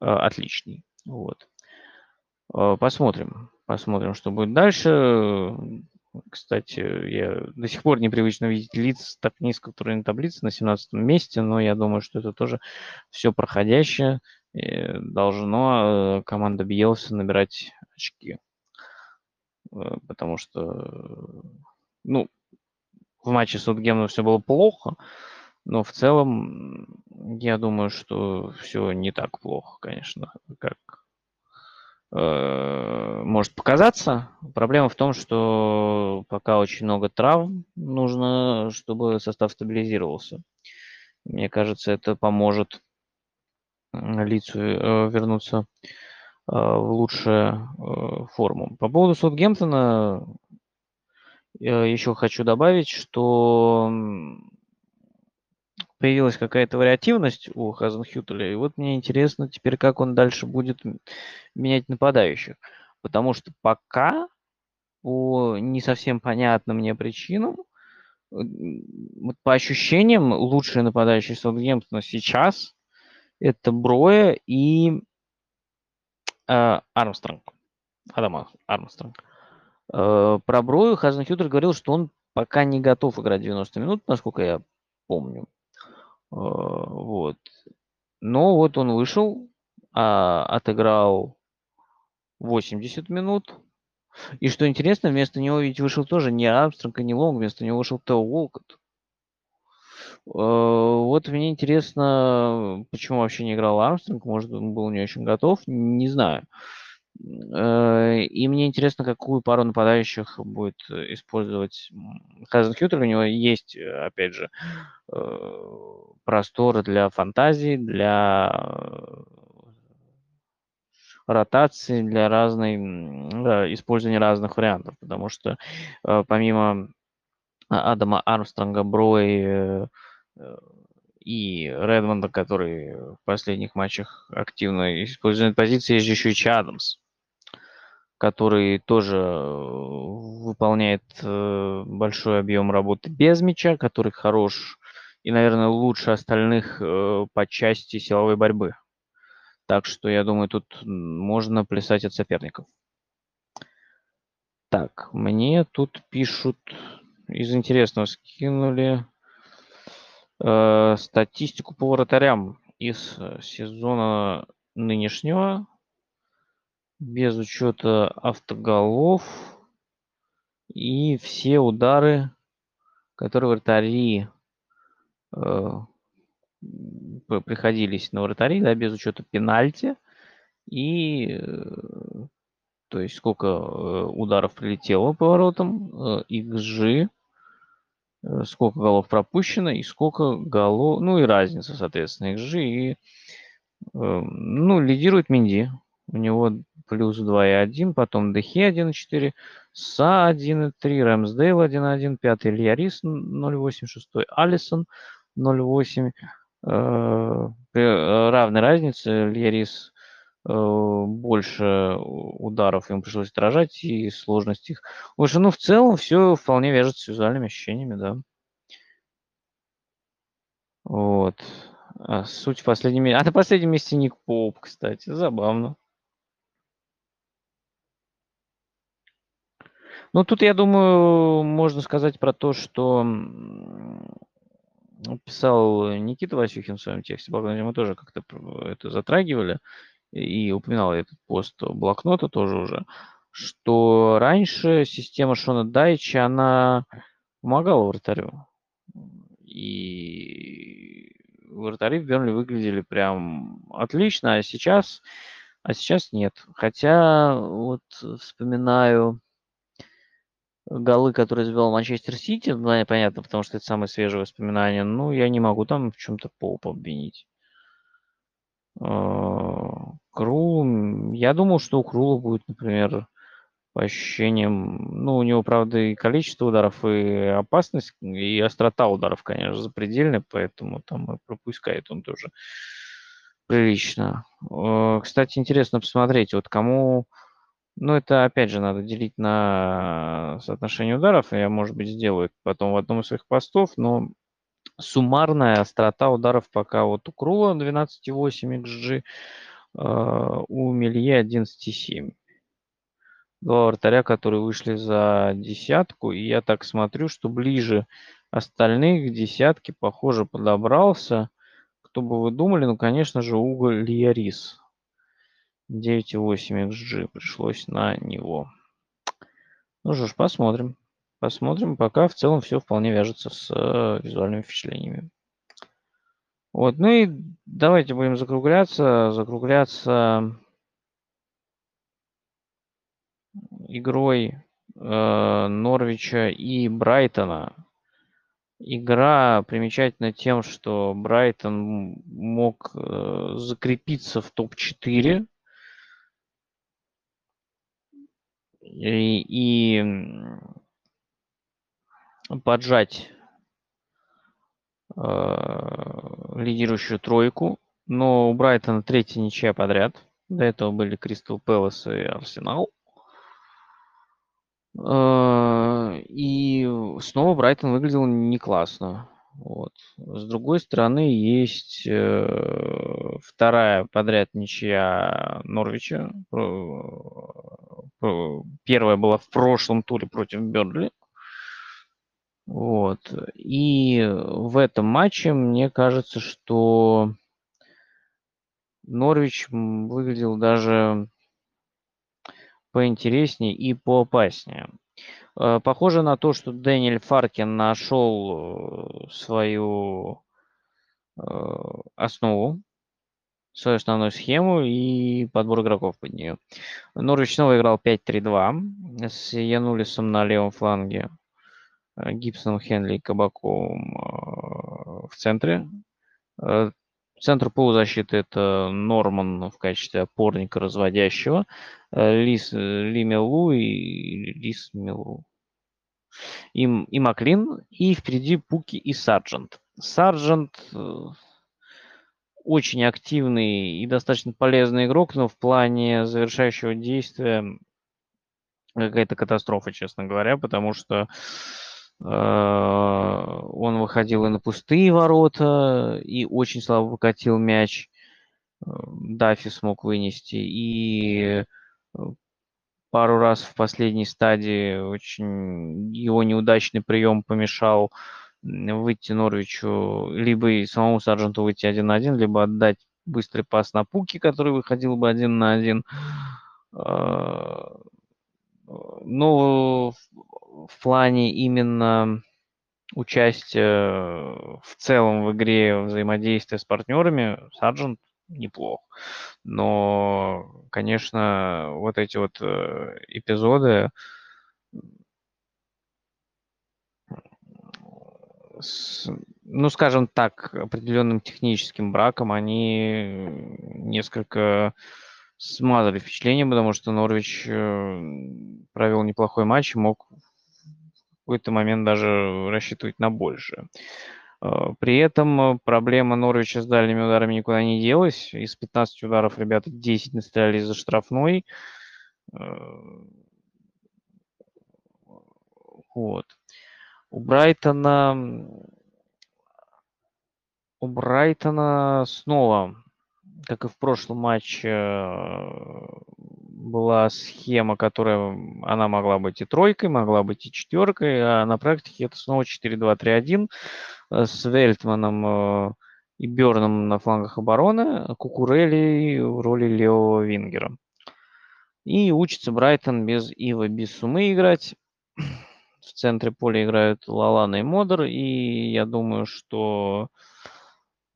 э, отличный. Вот. Э, посмотрим. Посмотрим, что будет дальше. Кстати, я до сих пор непривычно видеть лиц так низко в турнирной таблице на 17 месте, но я думаю, что это тоже все проходящее. И должно э, команда Биелса набирать очки. Э, потому что, ну, в матче с Утгемом все было плохо, но в целом я думаю, что все не так плохо, конечно, как Э, может показаться. Проблема в том, что пока очень много травм нужно, чтобы состав стабилизировался. Мне кажется, это поможет лицу э, вернуться э, в лучшую форму. По поводу Саутгемптона еще хочу добавить, что появилась какая-то вариативность у Хазенхютеля, и вот мне интересно теперь, как он дальше будет менять нападающих. Потому что пока по не совсем понятным мне причинам, вот по ощущениям, лучшие нападающие Саутгемптона сейчас это Броя и э, Армстронг. Адам Армстронг. Э, про Брою Хазенхютер говорил, что он пока не готов играть 90 минут, насколько я помню. А, вот. Но вот он вышел, а, отыграл 80 минут. И что интересно, вместо него ведь вышел тоже не Армстронг и не Лонг, вместо него вышел Тео Уолкот. А, вот мне интересно, почему вообще не играл Армстронг, может, он был не очень готов, не знаю. Э, и мне интересно, какую пару нападающих будет использовать Хазенхютер. У него есть, опять же, э, простор для фантазии, для ротации, для разной, использования разных вариантов. Потому что э, помимо Адама Армстронга, Брой и Редмонда, который в последних матчах активно использует позиции, есть еще и Чадамс который тоже э, выполняет э, большой объем работы без мяча, который хорош и, наверное, лучше остальных э, по части силовой борьбы. Так что, я думаю, тут можно плясать от соперников. Так, мне тут пишут, из интересного скинули э, статистику по вратарям из сезона нынешнего без учета автоголов и все удары, которые вратари э, приходились на вратари, да, без учета пенальти. И э, то есть сколько э, ударов прилетело по воротам, э, XG, э, сколько голов пропущено и сколько голов, ну и разница, соответственно, XG. И, э, ну, лидирует Минди. У него плюс 2,1, потом Дехи 1,4, Са 1,3, Рэмсдейл 1,1, пятый Илья Рис 0,8, шестой Алисон 0,8. Э, э, равной разнице Илья Рис э, больше ударов ему пришлось отражать и сложность их. Уже, ну, в целом все вполне вяжется с визуальными ощущениями, да. Вот. А суть в последнем... А на последнем месте Ник Поп, кстати. Забавно. Ну, тут, я думаю, можно сказать про то, что писал Никита Васюхин в своем тексте, благодаря мы тоже как-то это затрагивали, и упоминал этот пост блокнота тоже уже, что раньше система Шона Дайча, она помогала вратарю. И вратари в Бернли выглядели прям отлично, а сейчас, а сейчас нет. Хотя вот вспоминаю голы, которые забивал Манчестер Сити, ну, понятно, потому что это самые свежие воспоминания, ну, я не могу там в чем-то Поуп обвинить. А, Крул, я думал, что у Крула будет, например, по ощущениям, ну, у него, правда, и количество ударов, и опасность, и острота ударов, конечно, запредельная, поэтому там пропускает он тоже прилично. А, кстати, интересно посмотреть, вот кому ну, это, опять же, надо делить на соотношение ударов. Я, может быть, сделаю потом в одном из своих постов, но суммарная острота ударов пока вот у Крула 12,8 XG, у Мелье 11,7. Два вратаря, которые вышли за десятку, и я так смотрю, что ближе остальных к десятке, похоже, подобрался. Кто бы вы думали, ну, конечно же, Уголь Лиарис. 9,8 XG пришлось на него. Ну что ж, посмотрим. Посмотрим. Пока в целом все вполне вяжется с э, визуальными впечатлениями. Вот, ну и давайте будем закругляться. Закругляться игрой э, Норвича и Брайтона. Игра примечательна тем, что Брайтон мог э, закрепиться в топ-4 и, поджать э, лидирующую тройку. Но у Брайтона третья ничья подряд. До этого были Кристал Пэлас и Арсенал. Э, и снова Брайтон выглядел не классно. Вот. С другой стороны, есть э, вторая подряд ничья Норвича. Первая была в прошлом туре против Бернли. Вот. И в этом матче мне кажется, что Норвич выглядел даже поинтереснее и поопаснее. Э, похоже на то, что Дэниэль Фаркин нашел э, свою э, основу, свою основную схему и подбор игроков под нее. Норвич снова играл 5-3-2 с Янулисом на левом фланге, Гибсоном, Хенли и Кабаковым в центре. Центр полузащиты это Норман в качестве опорника разводящего. Э, Лис, э, Ли Мелу и Лис Мелу. И, и Маклин. И впереди Пуки и Сарджент. Сарджент э, очень активный и достаточно полезный игрок, но в плане завершающего действия какая-то катастрофа, честно говоря, потому что он выходил и на пустые ворота, и очень слабо выкатил мяч. Дафи смог вынести, и пару раз в последней стадии очень его неудачный прием помешал выйти Норвичу, либо и самому Сарженту выйти один на один, либо отдать быстрый пас на Пуки, который выходил бы один на один. Но в плане именно участия в целом в игре взаимодействия с партнерами Сарджент неплох. Но, конечно, вот эти вот э, эпизоды с, ну, скажем так, определенным техническим браком, они несколько смазали впечатление, потому что Норвич э, провел неплохой матч и мог какой-то момент даже рассчитывать на большее. Э, при этом проблема Норвича с дальними ударами никуда не делась. Из 15 ударов ребята 10 настреляли за штрафной. Э, вот. У Брайтона... У Брайтона снова, как и в прошлом матче, была схема, которая она могла быть и тройкой, могла быть и четверкой, а на практике это снова 4-2-3-1 с Вельтманом э, и Берном на флангах обороны, а Кукурели в роли левого вингера. И учится Брайтон без Ива Бисумы играть. <clears throat> В центре поля играют Лалана и Модер. И я думаю, что,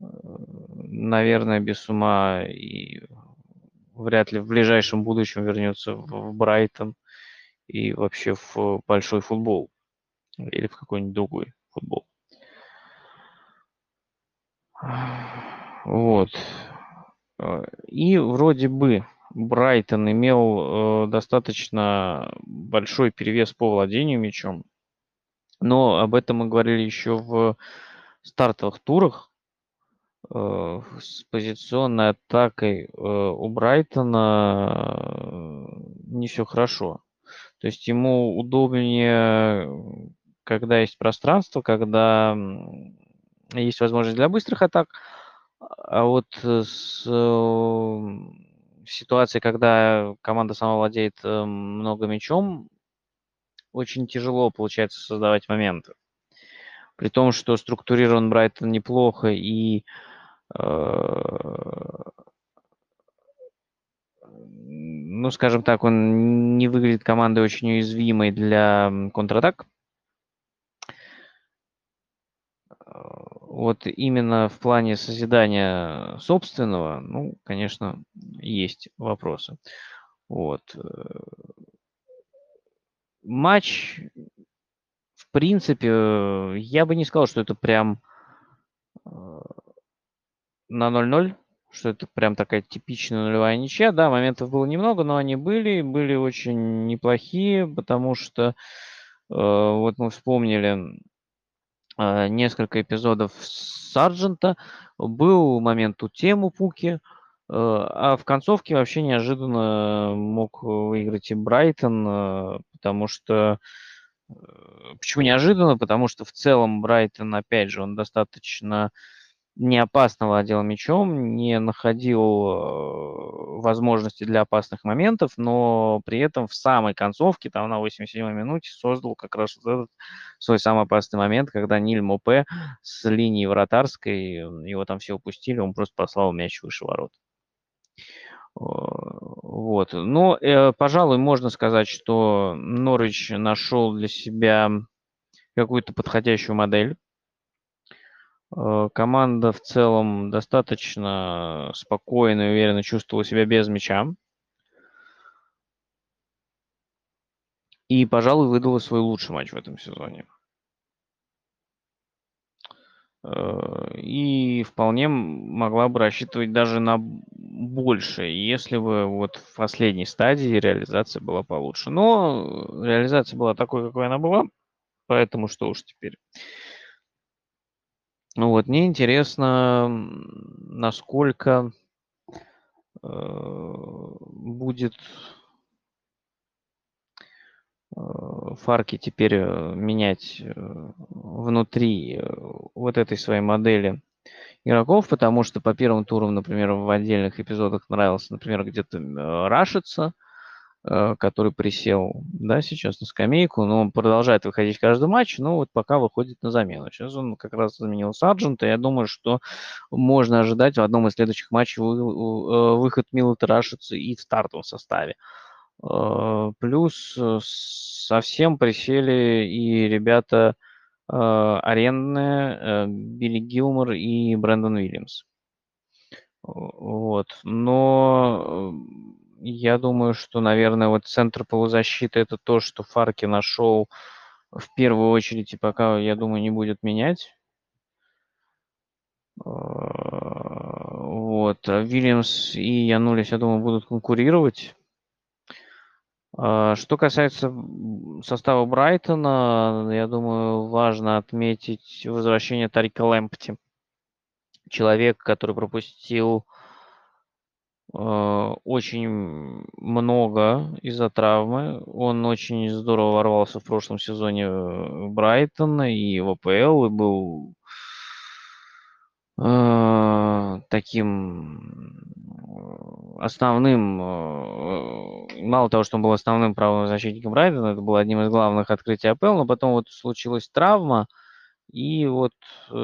э, наверное, Бисума и вряд ли в ближайшем будущем вернется в Брайтон. и вообще в большой футбол или в какой-нибудь другой футбол. Вот. И вроде бы Брайтон имел э, достаточно большой перевес по владению мячом, но об этом мы говорили еще в стартовых турах. Э, с позиционной атакой э, у Брайтона э, не все хорошо. То есть ему удобнее, когда есть пространство, когда есть возможность для быстрых атак, а вот с ситуацией, когда команда сама владеет много мячом, очень тяжело получается создавать моменты. При том, что структурирован Брайтон неплохо и ну, скажем так, он не выглядит командой очень уязвимой для контратак. Вот именно в плане созидания собственного, ну, конечно, есть вопросы. Вот. Э, матч, в принципе, я бы не сказал, что это прям э, на 0-0, что это прям такая типичная нулевая ничья. Да, моментов было немного, но они были, были очень неплохие, потому что э, вот мы вспомнили э, несколько эпизодов Сарджента, был момент у Тему Пуки, э, а в концовке вообще неожиданно мог выиграть и Брайтон, э, потому что э, Почему неожиданно? Потому что в целом Брайтон, опять же, он достаточно не опасно владел мячом, не находил э, возможности для опасных моментов, но при этом в самой концовке, там на 87-й минуте, создал как раз вот этот свой самый опасный момент, когда Ниль Мопе с линии вратарской, его там все упустили, он просто послал мяч выше ворот. Вот. Но, э, пожалуй, можно сказать, что Норвич нашел для себя какую-то подходящую модель Э, команда в целом достаточно спокойно и уверенно чувствовала себя без мяча. И, пожалуй, выдала свой лучший матч в этом сезоне. Э, и вполне могла бы рассчитывать даже на большее, если бы вот в последней стадии реализация была получше. Но реализация была такой, какой она была, поэтому что уж теперь. Ну вот, мне интересно, насколько э, будет э, Фарки теперь э, менять внутри вот этой своей модели игроков, потому что по первым турам, например, в отдельных эпизодах нравился, например, где-то рашиться, который присел, да, сейчас на скамейку, но он продолжает выходить каждый матч, но вот пока выходит на замену. Сейчас он как раз заменил Сарджента, я думаю, что можно ожидать в одном из следующих матчей э, выход Мила Тарашица и в стартовом составе. Э, плюс совсем присели и ребята арендные, Билли Гилмор и Брэндон Уильямс. Вот. Но я думаю, что, наверное, вот центр полузащиты это то, что Фарки нашел в первую очередь и пока, я думаю, не будет менять. А, вот. А Вильямс и Янулис, я думаю, будут конкурировать. А, что касается состава Брайтона, я думаю, важно отметить возвращение Тарика Лэмпти. Человек, который пропустил Э, очень много из-за травмы. Он очень здорово ворвался в прошлом сезоне в Брайтон и в АПЛ, и был э, таким основным, э, мало того, что он был основным правым защитником Брайтона, это было одним из главных открытий АПЛ, но потом вот случилась травма, и вот э,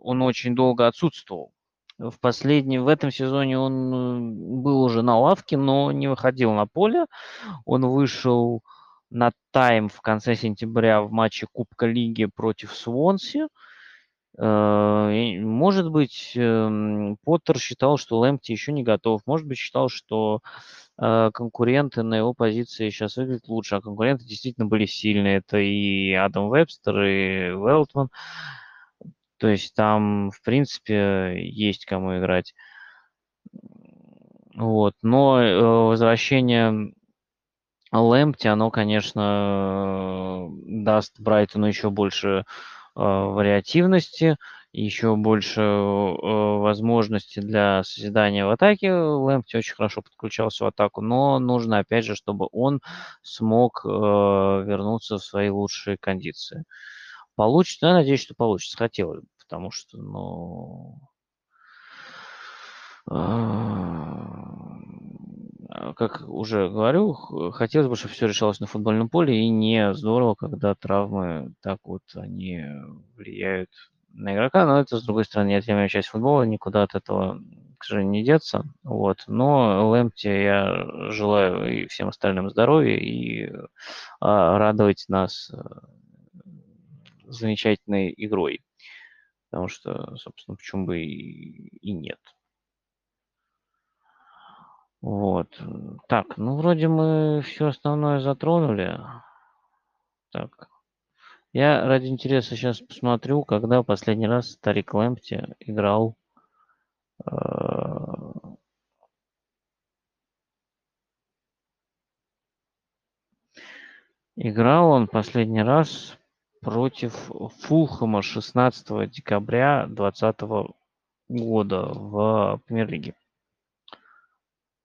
он очень долго отсутствовал в последнем, в этом сезоне он был уже на лавке, но не выходил на поле. Он вышел на тайм в конце сентября в матче Кубка Лиги против Свонси. Э, может быть, эм, Поттер считал, что Лэмпти еще не готов. Может быть, считал, что э, конкуренты на его позиции сейчас выглядят лучше. А конкуренты действительно были сильные. Это и Адам Вебстер, и Велтман. То есть там, в принципе, есть кому играть. Вот. Но э, возвращение Лэмпти, оно, конечно, даст Брайтону еще больше Э, вариативности, еще больше э, возможностей для созидания в атаке. Лэмпти очень хорошо подключался в атаку, но нужно, опять же, чтобы он смог э, вернуться в свои лучшие кондиции. Получится? Я надеюсь, что получится. Хотелось бы, потому что, ну... А, как уже говорю, хотелось бы, чтобы все решалось на футбольном поле, и не здорово, когда травмы так вот они влияют на игрока, но это, с другой стороны, неотъемлемая часть футбола, никуда от этого, к сожалению, не деться. Вот. Но Лэмпти я желаю и всем остальным здоровья, и а, радовать нас э, замечательной игрой. Потому что, собственно, почему бы и, и нет. Вот. Так, ну вроде мы все основное затронули. Так. Я ради интереса сейчас посмотрю, когда последний раз старик Лэмпти играл э, Играл он последний раз против Фулхэма 16 декабря 2020 года в премьер-лиге.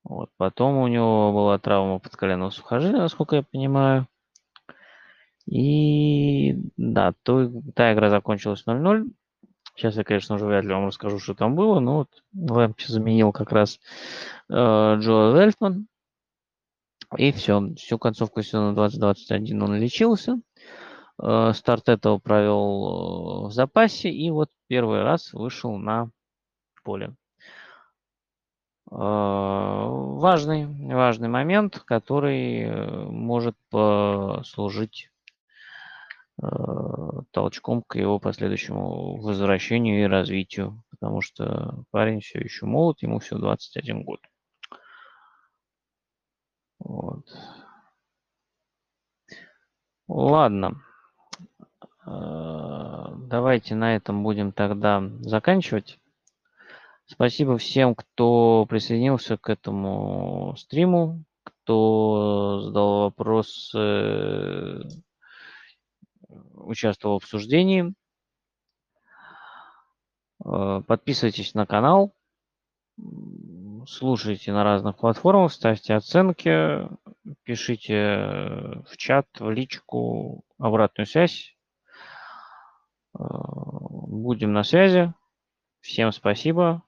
Вот. Потом у него была травма подколенного сухожилия, насколько я понимаю. И да, то, та игра закончилась 0-0. Сейчас я, конечно, уже вряд ли вам расскажу, что там было, но вот Лэмпи заменил как раз э, Джоэл Вельтман. И все, всю концовку сезона 2021 он лечился. Э, старт этого провел э, в запасе и вот первый раз вышел на поле. А, важный, важный момент, который э, может послужить э, толчком к его последующему возвращению и развитию, потому что парень все еще молод, ему всего 21 год. Вот. Ладно. Э, давайте на этом будем тогда заканчивать. Спасибо всем, кто присоединился к этому стриму, кто задал вопросы, участвовал в обсуждении. Э, подписывайтесь на канал, слушайте на разных платформах, ставьте оценки, пишите в чат, в личку обратную связь. Э, будем на связи. Всем спасибо.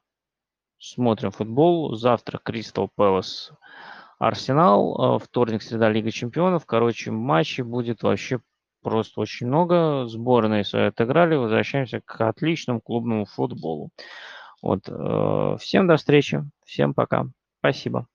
Смотрим футбол. Завтра Кристал Пэлас Арсенал. Э, вторник, среда Лига Чемпионов. Короче, матчей будет вообще просто очень много. Сборные свои отыграли. Возвращаемся к отличному клубному футболу. Вот. Э, всем до встречи. Всем пока. Спасибо.